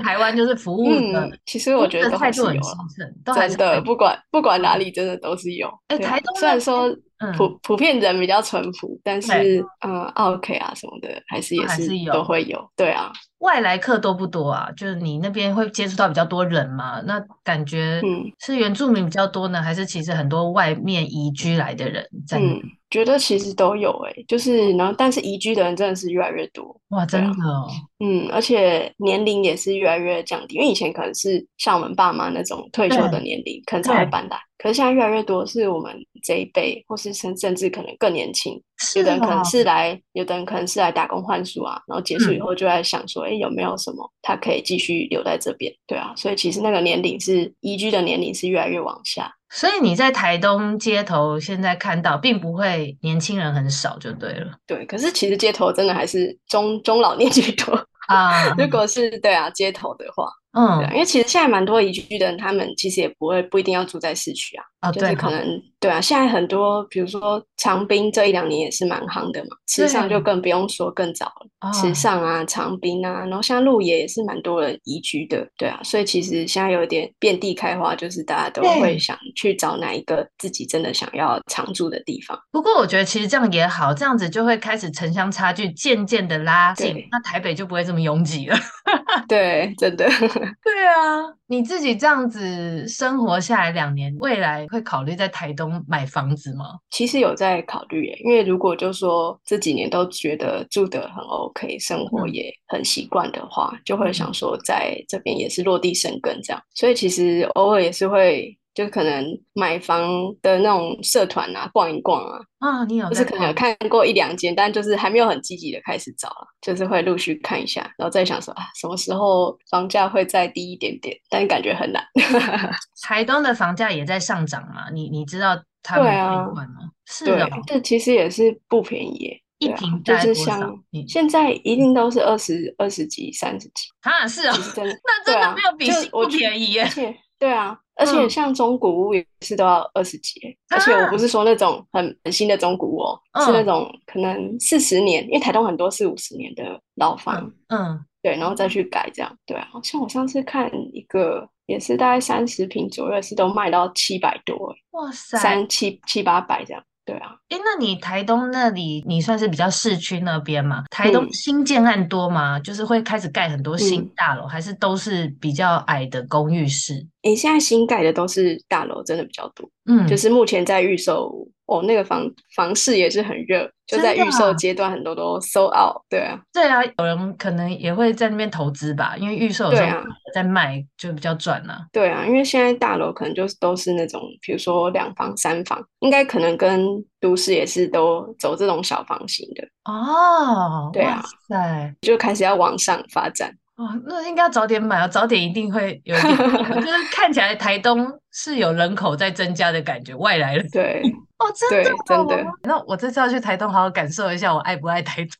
台湾就是服务的，嗯、其实我觉得态度很兴盛，都还是真的，不管不管哪里，真的都是有。哎、欸，台东虽然说。普、嗯、普遍人比较淳朴，但是对嗯，OK 啊什么的，还是也是都会。有对啊，外来客多不多啊？就是你那边会接触到比较多人吗？那感觉是原住民比较多呢，嗯、还是其实很多外面移居来的人？嗯，觉得其实都有诶、欸，就是然后但是移居的人真的是越来越多。哇，真的哦。嗯，而且年龄也是越来越降低，因为以前可能是像我们爸妈那种退休的年龄，可能才会搬来。可是现在越来越多是我们这一辈，或是甚甚至可能更年轻，有的人可能是来，有的人可能是来打工换宿啊，然后结束以后就在想说，哎、嗯，有没有什么他可以继续留在这边？对啊，所以其实那个年龄是移居的年龄是越来越往下。所以你在台东街头现在看到，并不会年轻人很少就对了。对，可是其实街头真的还是中中老年居多啊。如果是对啊，街头的话。嗯，对，因为其实现在蛮多移居的人，他们其实也不会不一定要住在市区啊，啊，就是可能对，对啊，现在很多比如说长滨这一两年也是蛮夯的嘛，池上就更不用说更早了，池上啊、长滨啊，然后像鹿野也是蛮多人移居的，对啊，所以其实现在有点遍地开花，就是大家都会想去找哪一个自己真的想要常住的地方。不过我觉得其实这样也好，这样子就会开始城乡差距渐渐的拉近，那台北就不会这么拥挤了。对，真的。对啊，你自己这样子生活下来两年，未来会考虑在台东买房子吗？其实有在考虑耶，因为如果就说这几年都觉得住得很 OK，生活也很习惯的话，嗯、就会想说在这边也是落地生根这样。所以其实偶尔也是会。就可能买房的那种社团啊，逛一逛啊，啊，你有就是可能有看过一两间，但就是还没有很积极的开始找了，就是会陆续看一下，然后再想说啊，什么时候房价会再低一点点，但感觉很难。台东的房价也在上涨嘛？你你知道它们变化吗？是的，这其实也是不便宜，一坪、啊、就是像现在一定都是二十二十几、三十几啊，是啊、那真的没有比不便宜耶，对啊。而且像中古屋也是都要二十几，嗯，而且我不是说那种很很新的中古屋，哦，是那种可能四十年，因为台东很多四五十年的老房，嗯，对，然后再去改这样，对啊，像我上次看一个也是大概三十平左右，是都卖到七百多，哇塞，三七七八百这样。对啊，哎，那你台东那里，你算是比较市区那边嘛？台东新建案多吗？嗯、就是会开始盖很多新大楼，嗯，还是都是比较矮的公寓式？哎，现在新盖的都是大楼，真的比较多。嗯，就是目前在预售。哦，那个房房市也是很热，就在预售阶段，很多都 sold out。对啊，对啊，有人可能也会在那边投资吧，因为预售有时候在卖就比较赚了。对啊，因为现在大楼可能就都是那种，比如说两房、三房，应该可能跟都市也是都走这种小房型的。哦，对啊，对，就开始要往上发展。哦，那应该要早点买啊，早点一定会有一点，就是看起来台东是有人口在增加的感觉，外来人。对。哦，真的，真的。那我这次要去台东，好好感受一下我爱不爱台东。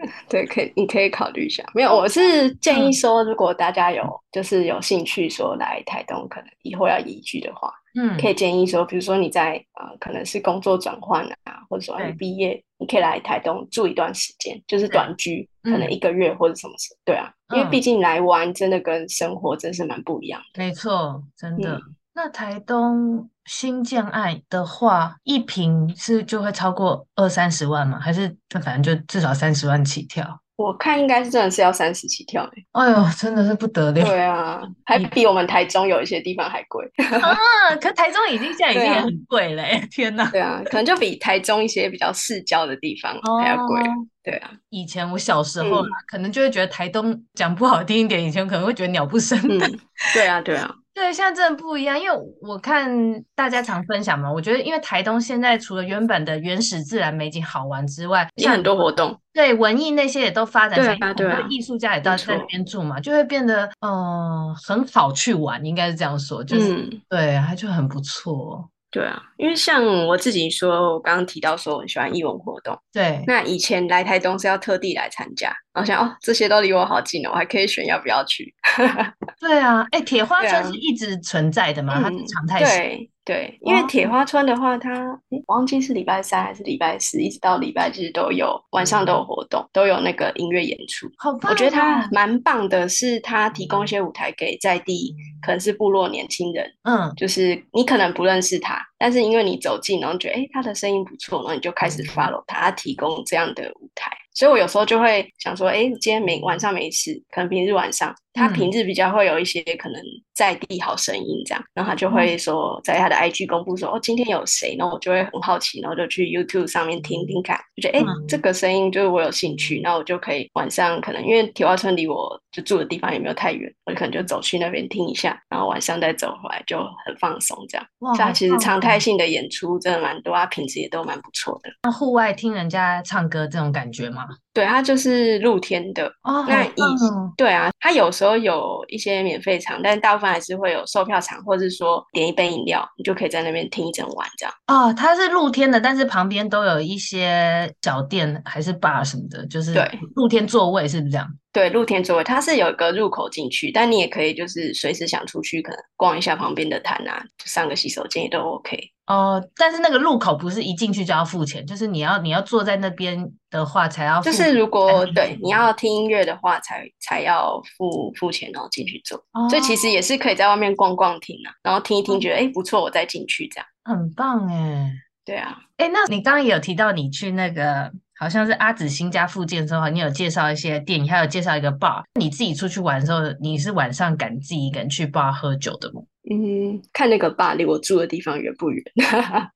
对，可以，你可以考虑一下。没有，我是建议说，如果大家有就是有兴趣说来台东，可能以后要移居的话，嗯，可以建议说，比如说你在呃，可能是工作转换啊，或者说你毕业，你可以来台东住一段时间，就是短居，可能一个月或者什么事。对啊，因为毕竟来玩真的跟生活真是蛮不一样的。没错，真的。嗯那台东新建案的话，一平是就会超过二三十万吗？还是那反正就至少三十万起跳？我看应该是真的是要三十起跳哎、欸！哎呦，真的是不得了！对啊，还比我们台中有一些地方还贵 啊！可台中已经现在已经很贵嘞、欸啊！天哪！对啊，可能就比台中一些比较市郊的地方还要贵、哦。对啊，以前我小时候、嗯、可能就会觉得台东讲不好听一点，以前可能会觉得鸟不生蛋、嗯。对啊，对啊。对，现在真的不一样，因为我看大家常分享嘛，我觉得因为台东现在除了原本的原始自然美景好玩之外，像很多活动，对文艺那些也都发展起来，对、啊艺术家也到在那边住嘛，就会变得嗯、呃、很好去玩，应该是这样说，就是、嗯、对，它就很不错。对啊，因为像我自己说，我刚刚提到说我很喜欢艺文活动，对，那以前来台东是要特地来参加，然后想哦，这些都离我好近哦，我还可以选要不要去。对啊，哎，铁花村是一直存在的吗？啊、它是常态性。对对，因为铁花村的话，它我忘记是礼拜三还是礼拜四，一直到礼拜日都有晚上都有活动，都有那个音乐演出。好棒啊！我觉得它蛮棒的，是它提供一些舞台给在地可能是部落年轻人，嗯，就是你可能不认识他，但是因为你走近，然后觉得哎他的声音不错，然后你就开始 follow 他，他提供这样的舞台。所以我有时候就会想说，哎，今天没晚上没事，可能平日晚上他平日比较会有一些可能在地好声音这样，然后他就会说在他的 IG 公布说哦，今天有谁，然后我就会很好奇，然后就去 YouTube 上面听听看，就觉得哎、欸、这个声音就是我有兴趣，然后我就可以晚上可能因为铁花村离我就住的地方也没有太远，我可能就走去那边听一下，然后晚上再走回来就很放松这样。哇，所以他其实常态性的演出真的蛮多，他品质也都蛮不错的。那户外听人家唱歌这种感觉吗？对，他就是露天的。哦，那以、哦、对啊，他有时候有一些免费场，但大部分还是会有售票场，或者是说点一杯饮料，你就可以在那边听一整晚这样。哦，它是露天的，但是旁边都有一些小店还是 bar 什么的，就是对露天座位是不是这样？对，露天座位，它是有一个入口进去，但你也可以就是随时想出去，可能逛一下旁边的摊啊，上个洗手间也都 OK。哦，但是那个入口不是一进去就要付钱，就是你要你要坐在那边的话才要付。就是如果对你要听音乐的话才，才才要付付钱然后进去坐。哦。所以其实也是可以在外面逛逛听啊，然后听一听，觉得哎、嗯、不错，我再进去这样。很棒哎。对啊。哎，那你刚刚也有提到你去那个。好像是阿紫新家附近的时候，你有介绍一些店，你还有介绍一个 bar。你自己出去玩的时候，你是晚上敢自己一个人去 bar 喝酒的吗？嗯，看那个 bar 离我住的地方远不远？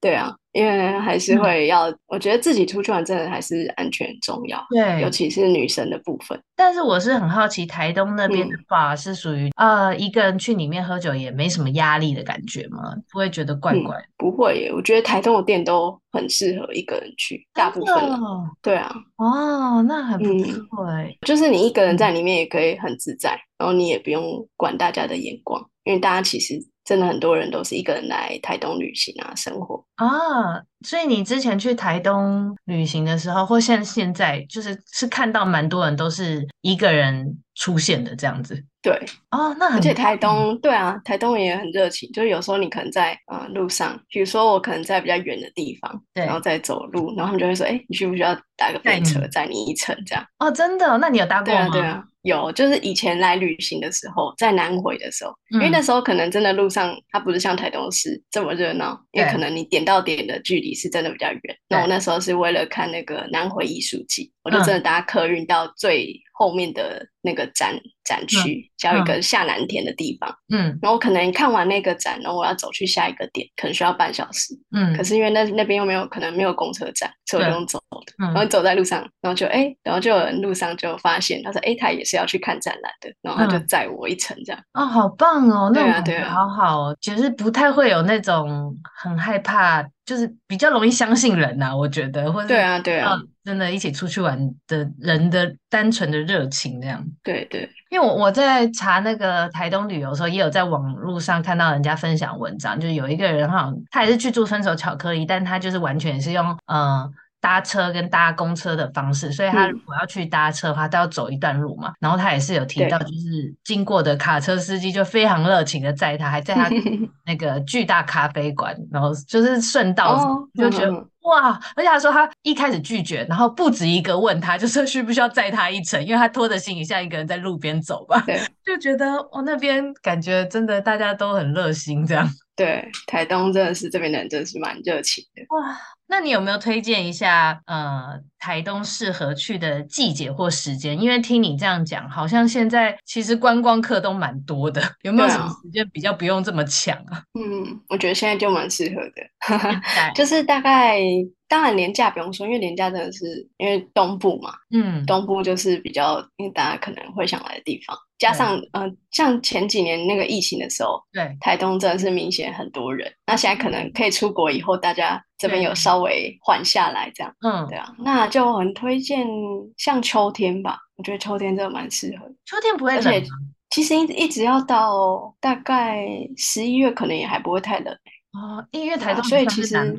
对啊，因为还是会要，嗯，我觉得自己出去玩真的还是安全重要，对，尤其是女生的部分。但是我是很好奇，台东那边的 bar 是属于，嗯、呃一个人去里面喝酒也没什么压力的感觉吗？不会觉得怪怪？嗯、不会耶，我觉得台东的店都很适合一个人去，大部分。对啊。哦，那很不错哎，嗯，就是你一个人在里面也可以很自在，嗯，然后你也不用管大家的眼光，因为大家其实。真的很多人都是一个人来台东旅行啊，生活啊，所以你之前去台东旅行的时候，或现现在就是是看到蛮多人都是一个人出现的这样子。对哦，那很而且台东对啊，台东也很热情，就是有时候你可能在呃路上，比如说我可能在比较远的地方，对，然后再走路，然后他们就会说，哎，你需不需要搭个便车载你一程这样？哦，真的？那你有搭过吗？对啊。对啊有，就是以前来旅行的时候，在南回的时候，嗯，因为那时候可能真的路上它不是像台东市这么热闹，因为可能你点到点的距离是真的比较远。那我那时候是为了看那个南回艺术季，我就真的搭客运到最后面的那个展展区，叫一个下南田的地方。嗯，然后可能看完那个展，然后我要走去下一个点，可能需要半小时。嗯，可是因为那那边又没有可能没有公车站，所以我就用走的。然后走在路上，然后就哎，然后就有人路上就发现，他说哎，他也是要去看展览的，然后他就载我一程这样。哦，好棒哦，对啊，对啊，好好哦，其实不太会有那种很害怕，就是比较容易相信人呐，我觉得，或者对啊，对啊。真的，一起出去玩的人的单纯的热情，这样。对对，因为我我在查那个台东旅游的时候，也有在网络上看到人家分享文章，就是有一个人哈，他也是去住分手巧克力，但他就是完全是用呃搭车跟搭公车的方式，所以他如果要去搭车的话，都要走一段路嘛。然后他也是有提到，就是经过的卡车司机就非常热情的载他，还在他 那个巨大咖啡馆，然后就是顺道就觉得。哇！而且他说他一开始拒绝，然后不止一个问他，就说需不需要载他一程，因为他拖着行李箱一个人在路边走吧。对，就觉得哦，那边感觉真的大家都很热心，这样。对，台东真的是这边的人真的是蛮热情的。哇，那你有没有推荐一下呃台东适合去的季节或时间？因为听你这样讲，好像现在其实观光客都蛮多的，有没有什么时间比较不用这么抢啊？嗯，我觉得现在就蛮适合的，就是大概。当然，连假不用说，因为连假真的是因为东部嘛，嗯，东部就是比较因为大家可能会想来的地方，加上嗯、呃，像前几年那个疫情的时候，对，台东真的是明显很多人。那现在可能可以出国以后，大家这边有稍微缓下来，这样，嗯，对啊，那就很推荐像秋天吧，我觉得秋天真的蛮适合。秋天不会冷，而且其实一一直要到大概十一月，可能也还不会太冷。哦，因为台东所以其实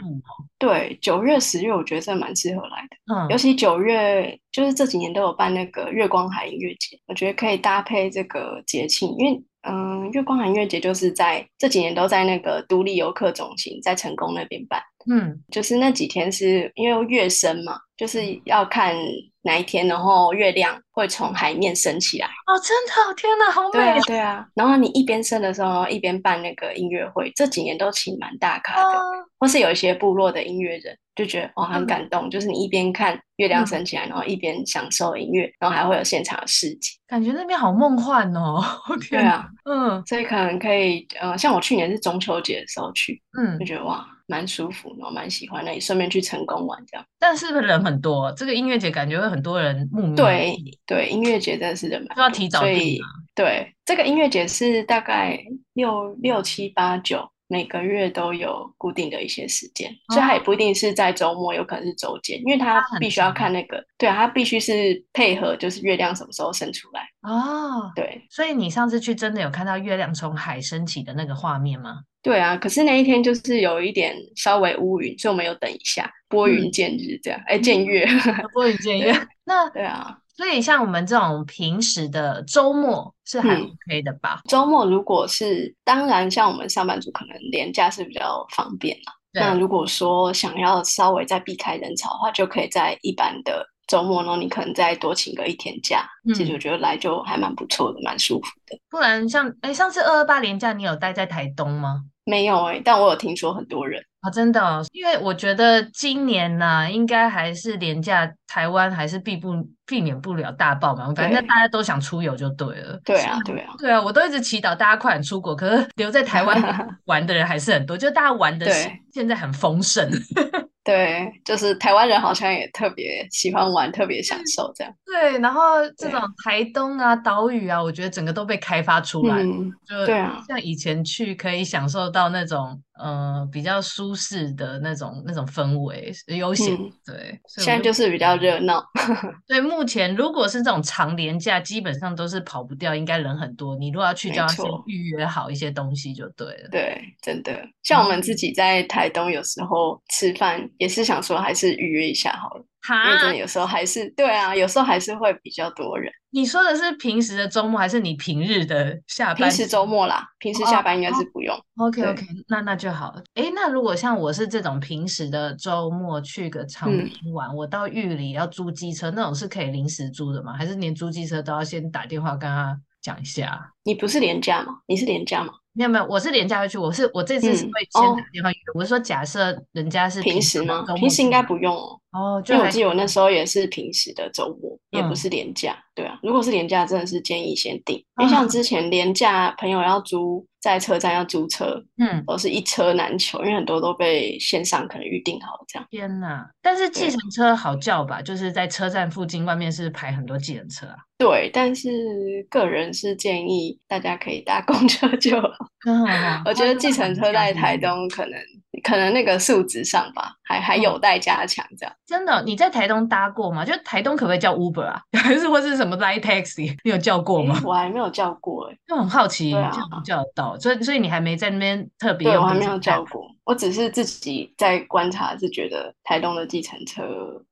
对九月十月，我觉得这蛮适合来的。嗯，尤其九月，就是这几年都有办那个月光海音乐节，我觉得可以搭配这个节庆，因为嗯，月光海音乐节就是在这几年都在那个独立游客中心在成功那边办。嗯，就是那几天是因为月升嘛，就是要看哪一天，然后月亮会从海面升起来。哦，真的，天哪，好美！对啊，对啊。然后你一边升的时候，一边办那个音乐会，这几年都请蛮大咖的，哦、或是有一些部落的音乐人。就觉得哇，很感动，嗯、就是你一边看月亮升起来，嗯、然后一边享受音乐，然后还会有现场的市集，感觉那边好梦幻哦。对啊，嗯，所以可能可以，呃，像我去年是中秋节的时候去，嗯，就觉得哇，蛮舒服，然后蛮喜欢那也，顺便去成功玩这样。但是不是人很多？这个音乐节感觉会很多人慕名。对对，音乐节真的是人蛮多，要提早订。对，这个音乐节是大概六六七八九。每个月都有固定的一些时间，哦、所以它也不一定是在周末，有可能是周间，因为它必须要看那个，对啊，它必须是配合，就是月亮什么时候升出来哦。对，所以你上次去真的有看到月亮从海升起的那个画面吗？对啊，可是那一天就是有一点稍微乌云，所以我们有等一下，拨云见日这样，哎、嗯，见月，拨云见 月。那对啊。所以像我们这种平时的周末是还 OK 的吧？周、嗯、末如果是当然，像我们上班族可能连假是比较方便嘛。对那如果说想要稍微再避开人潮的话，就可以在一般的周末呢，你可能再多请个一天假，嗯、其实我觉得来就还蛮不错的，蛮舒服的。不然像哎，上次二二八连假你有待在台东吗？没有哎、欸，但我有听说很多人。啊，真的、哦，因为我觉得今年呢、啊，应该还是廉价，台湾还是避不避免不了大爆嘛。反正大家都想出游就对了。对啊，对啊，对啊，我都一直祈祷大家快点出国，可是留在台湾 玩的人还是很多，就大家玩的现在很丰盛。对，就是台湾人好像也特别喜欢玩，特别享受这样。对，然后这种台东啊、岛屿啊，我觉得整个都被开发出来，嗯、就对啊，像以前去可以享受到那种呃比较舒适的那种那种氛围，悠闲。嗯、对，现在就是比较热闹。对，目前如果是这种长连假，基本上都是跑不掉，应该人很多。你如果要去，就要先预约好一些东西就对了。对，真的，像我们自己在台东有时候吃饭。也是想说，还是预约一下好了，哈因为真的有时候还是对啊，有时候还是会比较多人。你说的是平时的周末，还是你平日的下班？平时周末啦，平时下班应该是不用。Oh, OK OK，那那就好了。哎，那如果像我是这种平时的周末去个长滨玩，嗯、我到玉里要租机车，那种是可以临时租的吗？还是连租机车都要先打电话跟他讲一下？你不是廉价吗？你是廉价吗？没有没有，我是廉价会去。我是我这次是会先打电话约。嗯哦、我是说，假设人家是平时吗？平时应该不用哦。哦，就我记得我那时候也是平时的周末，嗯、也不是连假。对啊，如果是连假，真的是建议先订。因为像之前连假，朋友要租在车站要租车，嗯，都是一车难求，因为很多都被线上可能预定好了这样。天哪！但是计程车好叫吧？就是在车站附近外面是排很多计程车啊。对，但是个人是建议大家可以搭公车就好。嗯，我觉得计程车在台东可能可能那个素质上吧，还还有待加强这样。真的，你在台东搭过吗？就台东可不可以叫 Uber 啊？还是或是什么 Line Taxi？你有叫过吗？欸、我还没有叫过哎、欸，就很好奇，叫不叫得到？所以所以你还没在那边特别？对，我还没有叫过。我只是自己在观察，是觉得台东的计程车，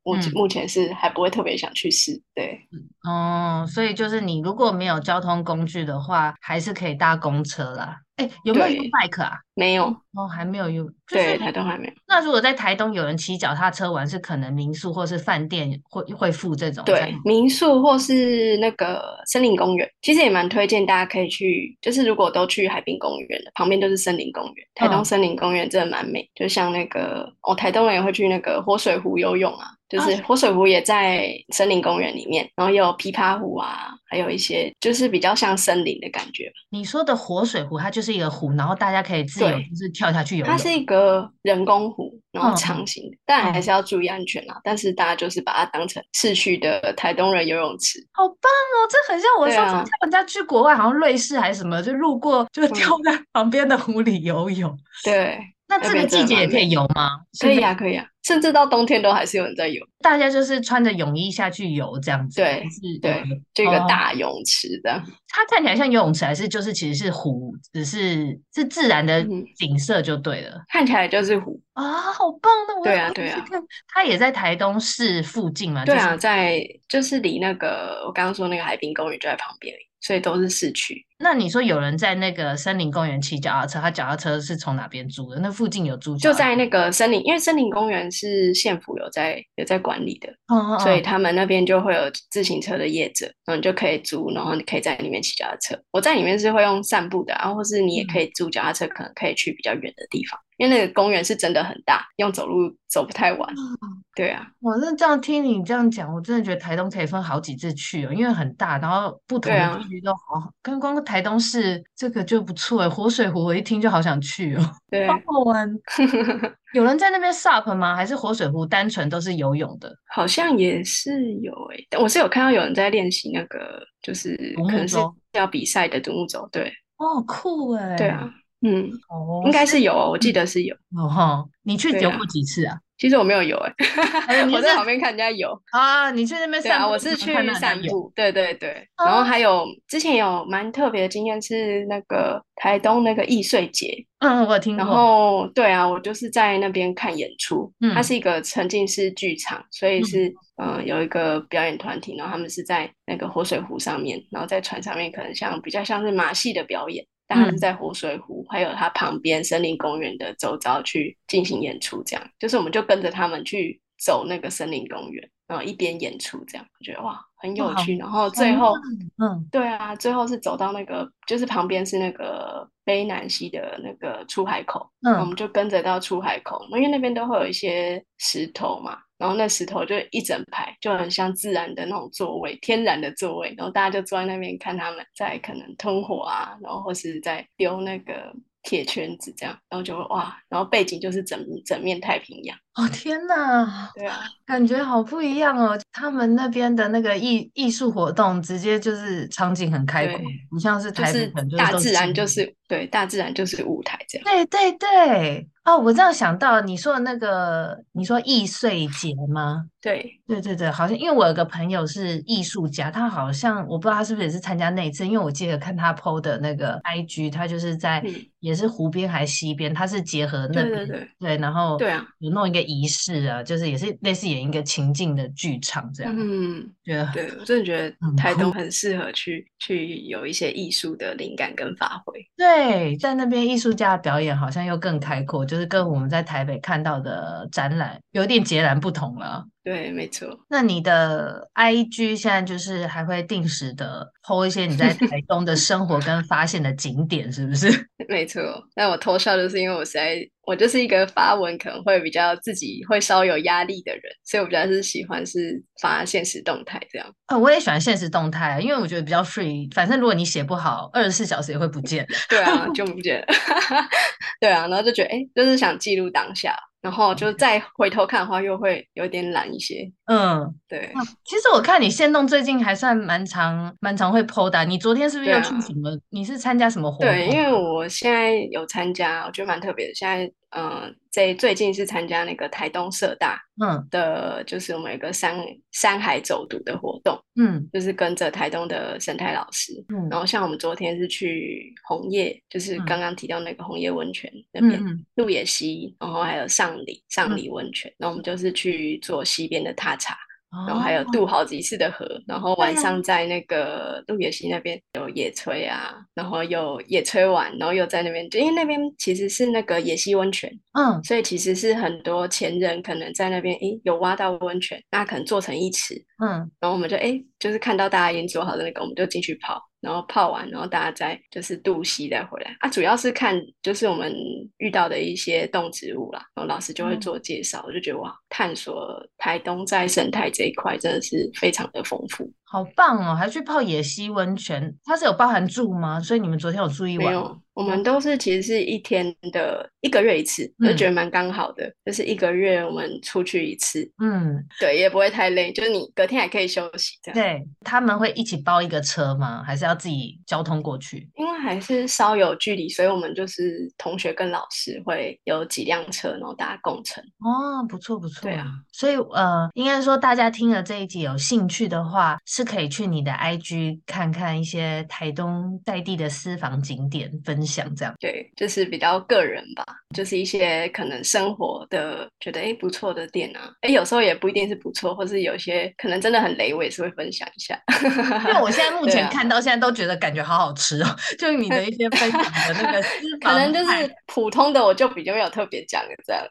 目前、嗯、目前是还不会特别想去试。对，哦，所以就是你如果没有交通工具的话，还是可以搭公车啦。哎，有没有 U-Bike 啊？没有哦，还没有用。对，台东还没有。那如果在台东有人骑脚踏车玩，是可能民宿或是饭店会会付这种？对，民宿或是那个森林公园，其实也蛮推荐大家可以去。就是如果都去海滨公园的，旁边就是森林公园。台东森林公园真的蛮美，就像那个哦，台东人也会去那个活水湖游泳啊。就是活水湖也在森林公园里面，然后也有琵琶湖啊，还有一些就是比较像森林的感觉。你说的活水湖，它就是一个湖，然后大家可以自由就是跳下去游泳。它是一个人工湖，然后长形的，但还是要注意安全啦。但是大家就是把它当成市区的台东人游泳池。好棒哦，这很像我上次看人家去国外，好像瑞士还是什么，就路过就跳在旁边的湖里游泳。对。那这个季节也可以游吗？可以啊，可以啊，甚至到冬天都还是有人在游。大家就是穿着泳衣下去游这样子。对，是，对，这个大泳池的。它看起来像游泳池，还是就是其实是湖，只是是自然的景色就对了。看起来就是湖啊，好棒的！对啊，对啊。它也在台东市附近嘛？对啊，在就是离那个我刚刚说那个海滨公园就在旁边，所以都是市区。那你说有人在那个森林公园骑脚踏车，他脚踏车是从哪边租的？那附近有租？就在那个森林，因为森林公园是县府有在有在管理的，哦哦所以他们那边就会有自行车的业者，然后你就可以租，然后你可以在里面骑脚踏车。我在里面是会用散步的，然后或是你也可以租脚踏车，可能可以去比较远的地方。因为那个公园是真的很大，用走路走不太完。对啊，我那这样听你这样讲，我真的觉得台东可以分好几次去哦，因为很大，然后不同的区都好好。刚刚台东市这个就不错哎，活水湖我一听就好想去哦，对，好好玩。有人在那边 SUP 吗？还是活水湖单纯都是游泳的？好像也是有哎，我是有看到有人在练习那个，就是可能是要比赛的独木舟。对，哦，酷哎。对啊。嗯，哦，应该是有哦，我记得是有。哦哈，你去游过几次啊？其实我没有游哎，我在旁边看人家游啊。你去那边散步？我是去散步。对对对，然后还有之前有蛮特别的经验是那个台东那个易穗节。嗯，我听过。然后对啊，我就是在那边看演出。嗯它是一个沉浸式剧场，所以是嗯有一个表演团体，然后他们是在那个活水湖上面，然后在船上面，可能像比较像是马戏的表演。但他们是在活水湖，嗯、还有它旁边森林公园的周遭去进行演出，这样就是我们就跟着他们去走那个森林公园，然后一边演出，这样我觉得哇很有趣。然后最后，嗯，对啊，最后是走到那个就是旁边是那个卑南溪的那个出海口，嗯，我们就跟着到出海口，因为那边都会有一些石头嘛。然后那石头就一整排，就很像自然的那种座位，天然的座位。然后大家就坐在那边看他们在可能吞火啊，然后或是在丢那个铁圈子这样，然后就会哇，然后背景就是整整面太平洋。哦天哪！对啊，感觉好不一样哦。他们那边的那个艺艺术活动，直接就是场景很开阔，不像是台北很多大自然就是对，大自然就是舞台这样。对对对。哦，我这样想到你说的那个，你说易碎节吗？对，对对对，好像因为我有个朋友是艺术家，他好像我不知道他是不是也是参加那一次，因为我记得看他 PO 的那个 IG，他就是在、嗯、也是湖边还是溪边，他是结合那边对对对，对，然后对啊，有弄一个仪式啊，就是也是类似演一个情境的剧场这样。嗯，觉得对，我真的觉得台东很适合去去有一些艺术的灵感跟发挥。对，在那边艺术家的表演好像又更开阔，就是跟我们在台北看到的展览有点截然不同了。对，没错。那你的 IG 现在就是还会定时的 po 一些你在台 东的生活跟发现的景点，是不是？没错。那我偷笑就是因为我实在，我就是一个发文可能会比较自己会稍有压力的人，所以我比较是喜欢是发现实动态这样。啊、哦，我也喜欢现实动态，因为我觉得比较 free。反正如果你写不好，二十四小时也会不见。对啊，就不见了。对啊，然后就觉得哎，就是想记录当下。然后就再回头看的话，又会有点懒一些。嗯，对。其实我看你线动最近还算蛮长，蛮长会 po 的。你昨天是不是又去什么？啊、你是参加什么活动？对，因为我现在有参加，我觉得蛮特别的。现在。嗯，在最近是参加那个台东社大，嗯。的，就是我们有一个山山海走读的活动，嗯，就是跟着台东的生态老师，嗯，然后像我们昨天是去红叶，就是刚刚提到那个红叶温泉那边，鹿野溪，然后还有上里上里温泉，然后我们就是去做溪边的踏查。然后还有渡好几次的河，然后晚上在那个鹿野溪那边有野炊啊，然后有野炊完，然后又在那边，就因为那边其实是那个野溪温泉，嗯，所以其实是很多前人可能在那边，诶，有挖到温泉，那可能做成一池，嗯，然后我们就诶，就是看到大家已经做好的那个，我们就进去泡。然后泡完，然后大家再就是渡溪再回来啊，主要是看就是我们遇到的一些动植物啦，然后老师就会做介绍，我、嗯、就觉得哇，探索台东在生态这一块真的是非常的丰富，好棒哦！还去泡野溪温泉，它是有包含住吗？所以你们昨天有住一晚吗？我们都是其实是一天的一个月一次，就觉得蛮刚好的，嗯、就是一个月我们出去一次，嗯，对，也不会太累，就是你隔天还可以休息这样。对，他们会一起包一个车吗？还是要自己交通过去？因为还是稍有距离，所以我们就是同学跟老师会有几辆车，然后大家共乘。哦，不错不错。对啊，所以呃，应该说大家听了这一集有兴趣的话，是可以去你的 IG 看看一些台东在地的私房景点分享，这样。对，就是比较个人吧，就是一些可能生活的觉得哎不错的店啊，哎有时候也不一定是不错，或是有些可能真的很雷，我也是会分享一下。因为我现在 目前看到现在都觉得感觉好好吃哦，就是你的一些分享的那个私房，可能就是普通的我就比较没有特别讲的这样。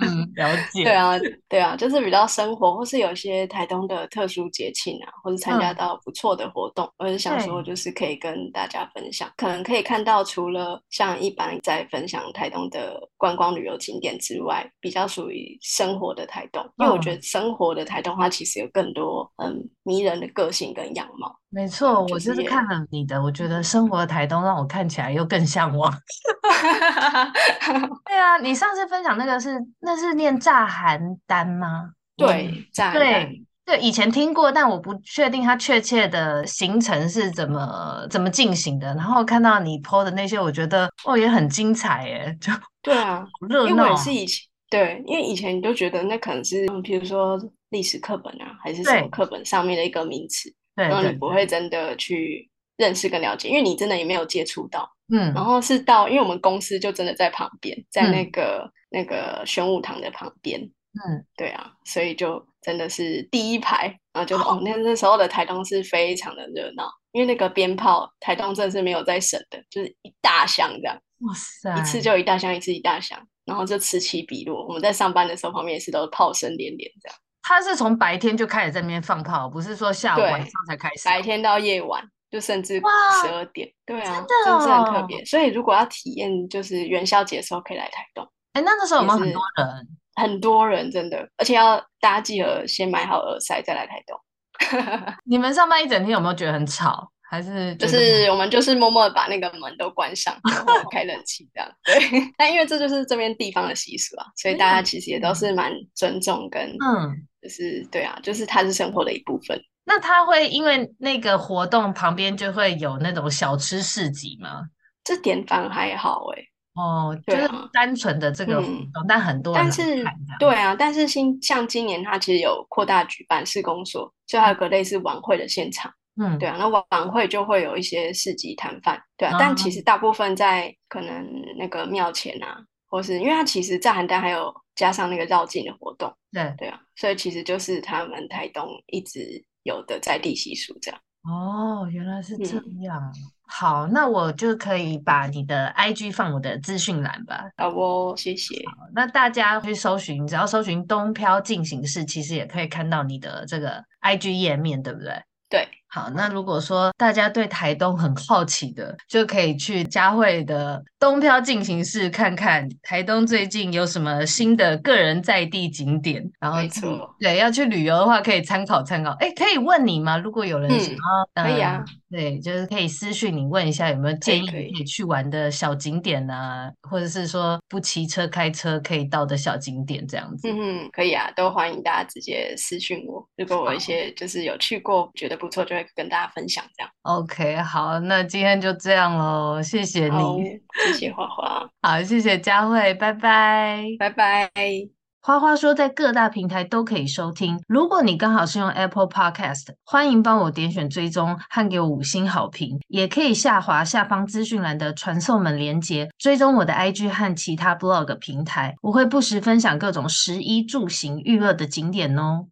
嗯，了解。对啊，对啊，就是比较生活，或是有些台东的特殊节庆啊，或者参加到不错的活动，嗯、我是想说就是可以跟大家分享，可能可以看到除了像一般在分享台东的观光旅游景点之外，比较属于生活的台东，因为我觉得生活的台东它其实有更多嗯迷人的个性跟样貌。没错，我就是看了你的，我觉得生活的台东让我看起来又更向往。对啊，你上次分享那个是那是念炸邯郸吗？对，炸寒单。对，以前听过，但我不确定它确切的行程是怎么怎么进行的。然后看到你 po 的那些，我觉得哦也很精彩耶，就对啊，热闹。因为是以前对，因为以前你就觉得那可能是，比如说历史课本啊，还是什么课本上面的一个名词。然后你不会真的去认识跟了解，因为你真的也没有接触到。嗯，然后是到，因为我们公司就真的在旁边，在那个、嗯、那个玄武堂的旁边。嗯，对啊，所以就真的是第一排，然后就哦，那那时候的台东是非常的热闹，因为那个鞭炮，台东真的是没有在省的，就是一大箱这样。哇塞，一次就一大箱，一次一大箱，然后就此起彼落。我们在上班的时候，旁边也是都是炮声连连这样。他是从白天就开始在那边放炮，不是说下午晚上才开始。白天到夜晚，就甚至十二点。对啊，真的，真的很特别。所以如果要体验，就是元宵节的时候可以来台东。哎，那那时候有没有很多人？很多人，真的，而且要大家记得先买好耳塞再来台东。你们上班一整天有没有觉得很吵？还是就是我们就是默默的把那个门都关上，然后开冷气这样。对，但因为这就是这边地方的习俗啊，所以大家其实也都是蛮尊重跟嗯，就是对啊，就是它是生活的一部分。那他会因为那个活动旁边就会有那种小吃市集吗？这点反而还好哎、欸。哦，就是单纯的这个活动，嗯、但很多人但是对啊，但是新像今年它其实有扩大举办市公所，就还有个类似晚会的现场。嗯，对啊，那晚会就会有一些市集摊贩，对啊，嗯、但其实大部分在可能那个庙前啊，或是因为它其实在邯郸还有加上那个绕境的活动，对对啊，所以其实就是他们台东一直有的在地习俗这样。哦，原来是这样。嗯、好，那我就可以把你的 IG 放我的资讯栏吧。好哦，谢谢。那大家去搜寻，只要搜寻东漂进行式，其实也可以看到你的这个 IG 页面，对不对？对，好，那如果说大家对台东很好奇的，就可以去佳慧的东漂进行式看看台东最近有什么新的个人在地景点，然后没错，对，要去旅游的话可以参考参考。哎，可以问你吗？如果有人想要，嗯，可以啊。对，就是可以私讯你问一下有没有建议可以去玩的小景点啊，或者是说不骑车开车可以到的小景点这样子。嗯嗯，可以啊，都欢迎大家直接私讯我。如果我一些就是有去过觉得不错，就会跟大家分享这样。OK，好，那今天就这样喽，谢谢你，谢谢花花，好，谢谢佳慧，拜拜，拜拜。花花说，在各大平台都可以收听。如果你刚好是用 Apple Podcast，欢迎帮我点选追踪和给我五星好评。也可以下滑下方资讯栏的传送门连接，追踪我的 IG 和其他 Blog 平台。我会不时分享各种食衣住行娱乐的景点哦。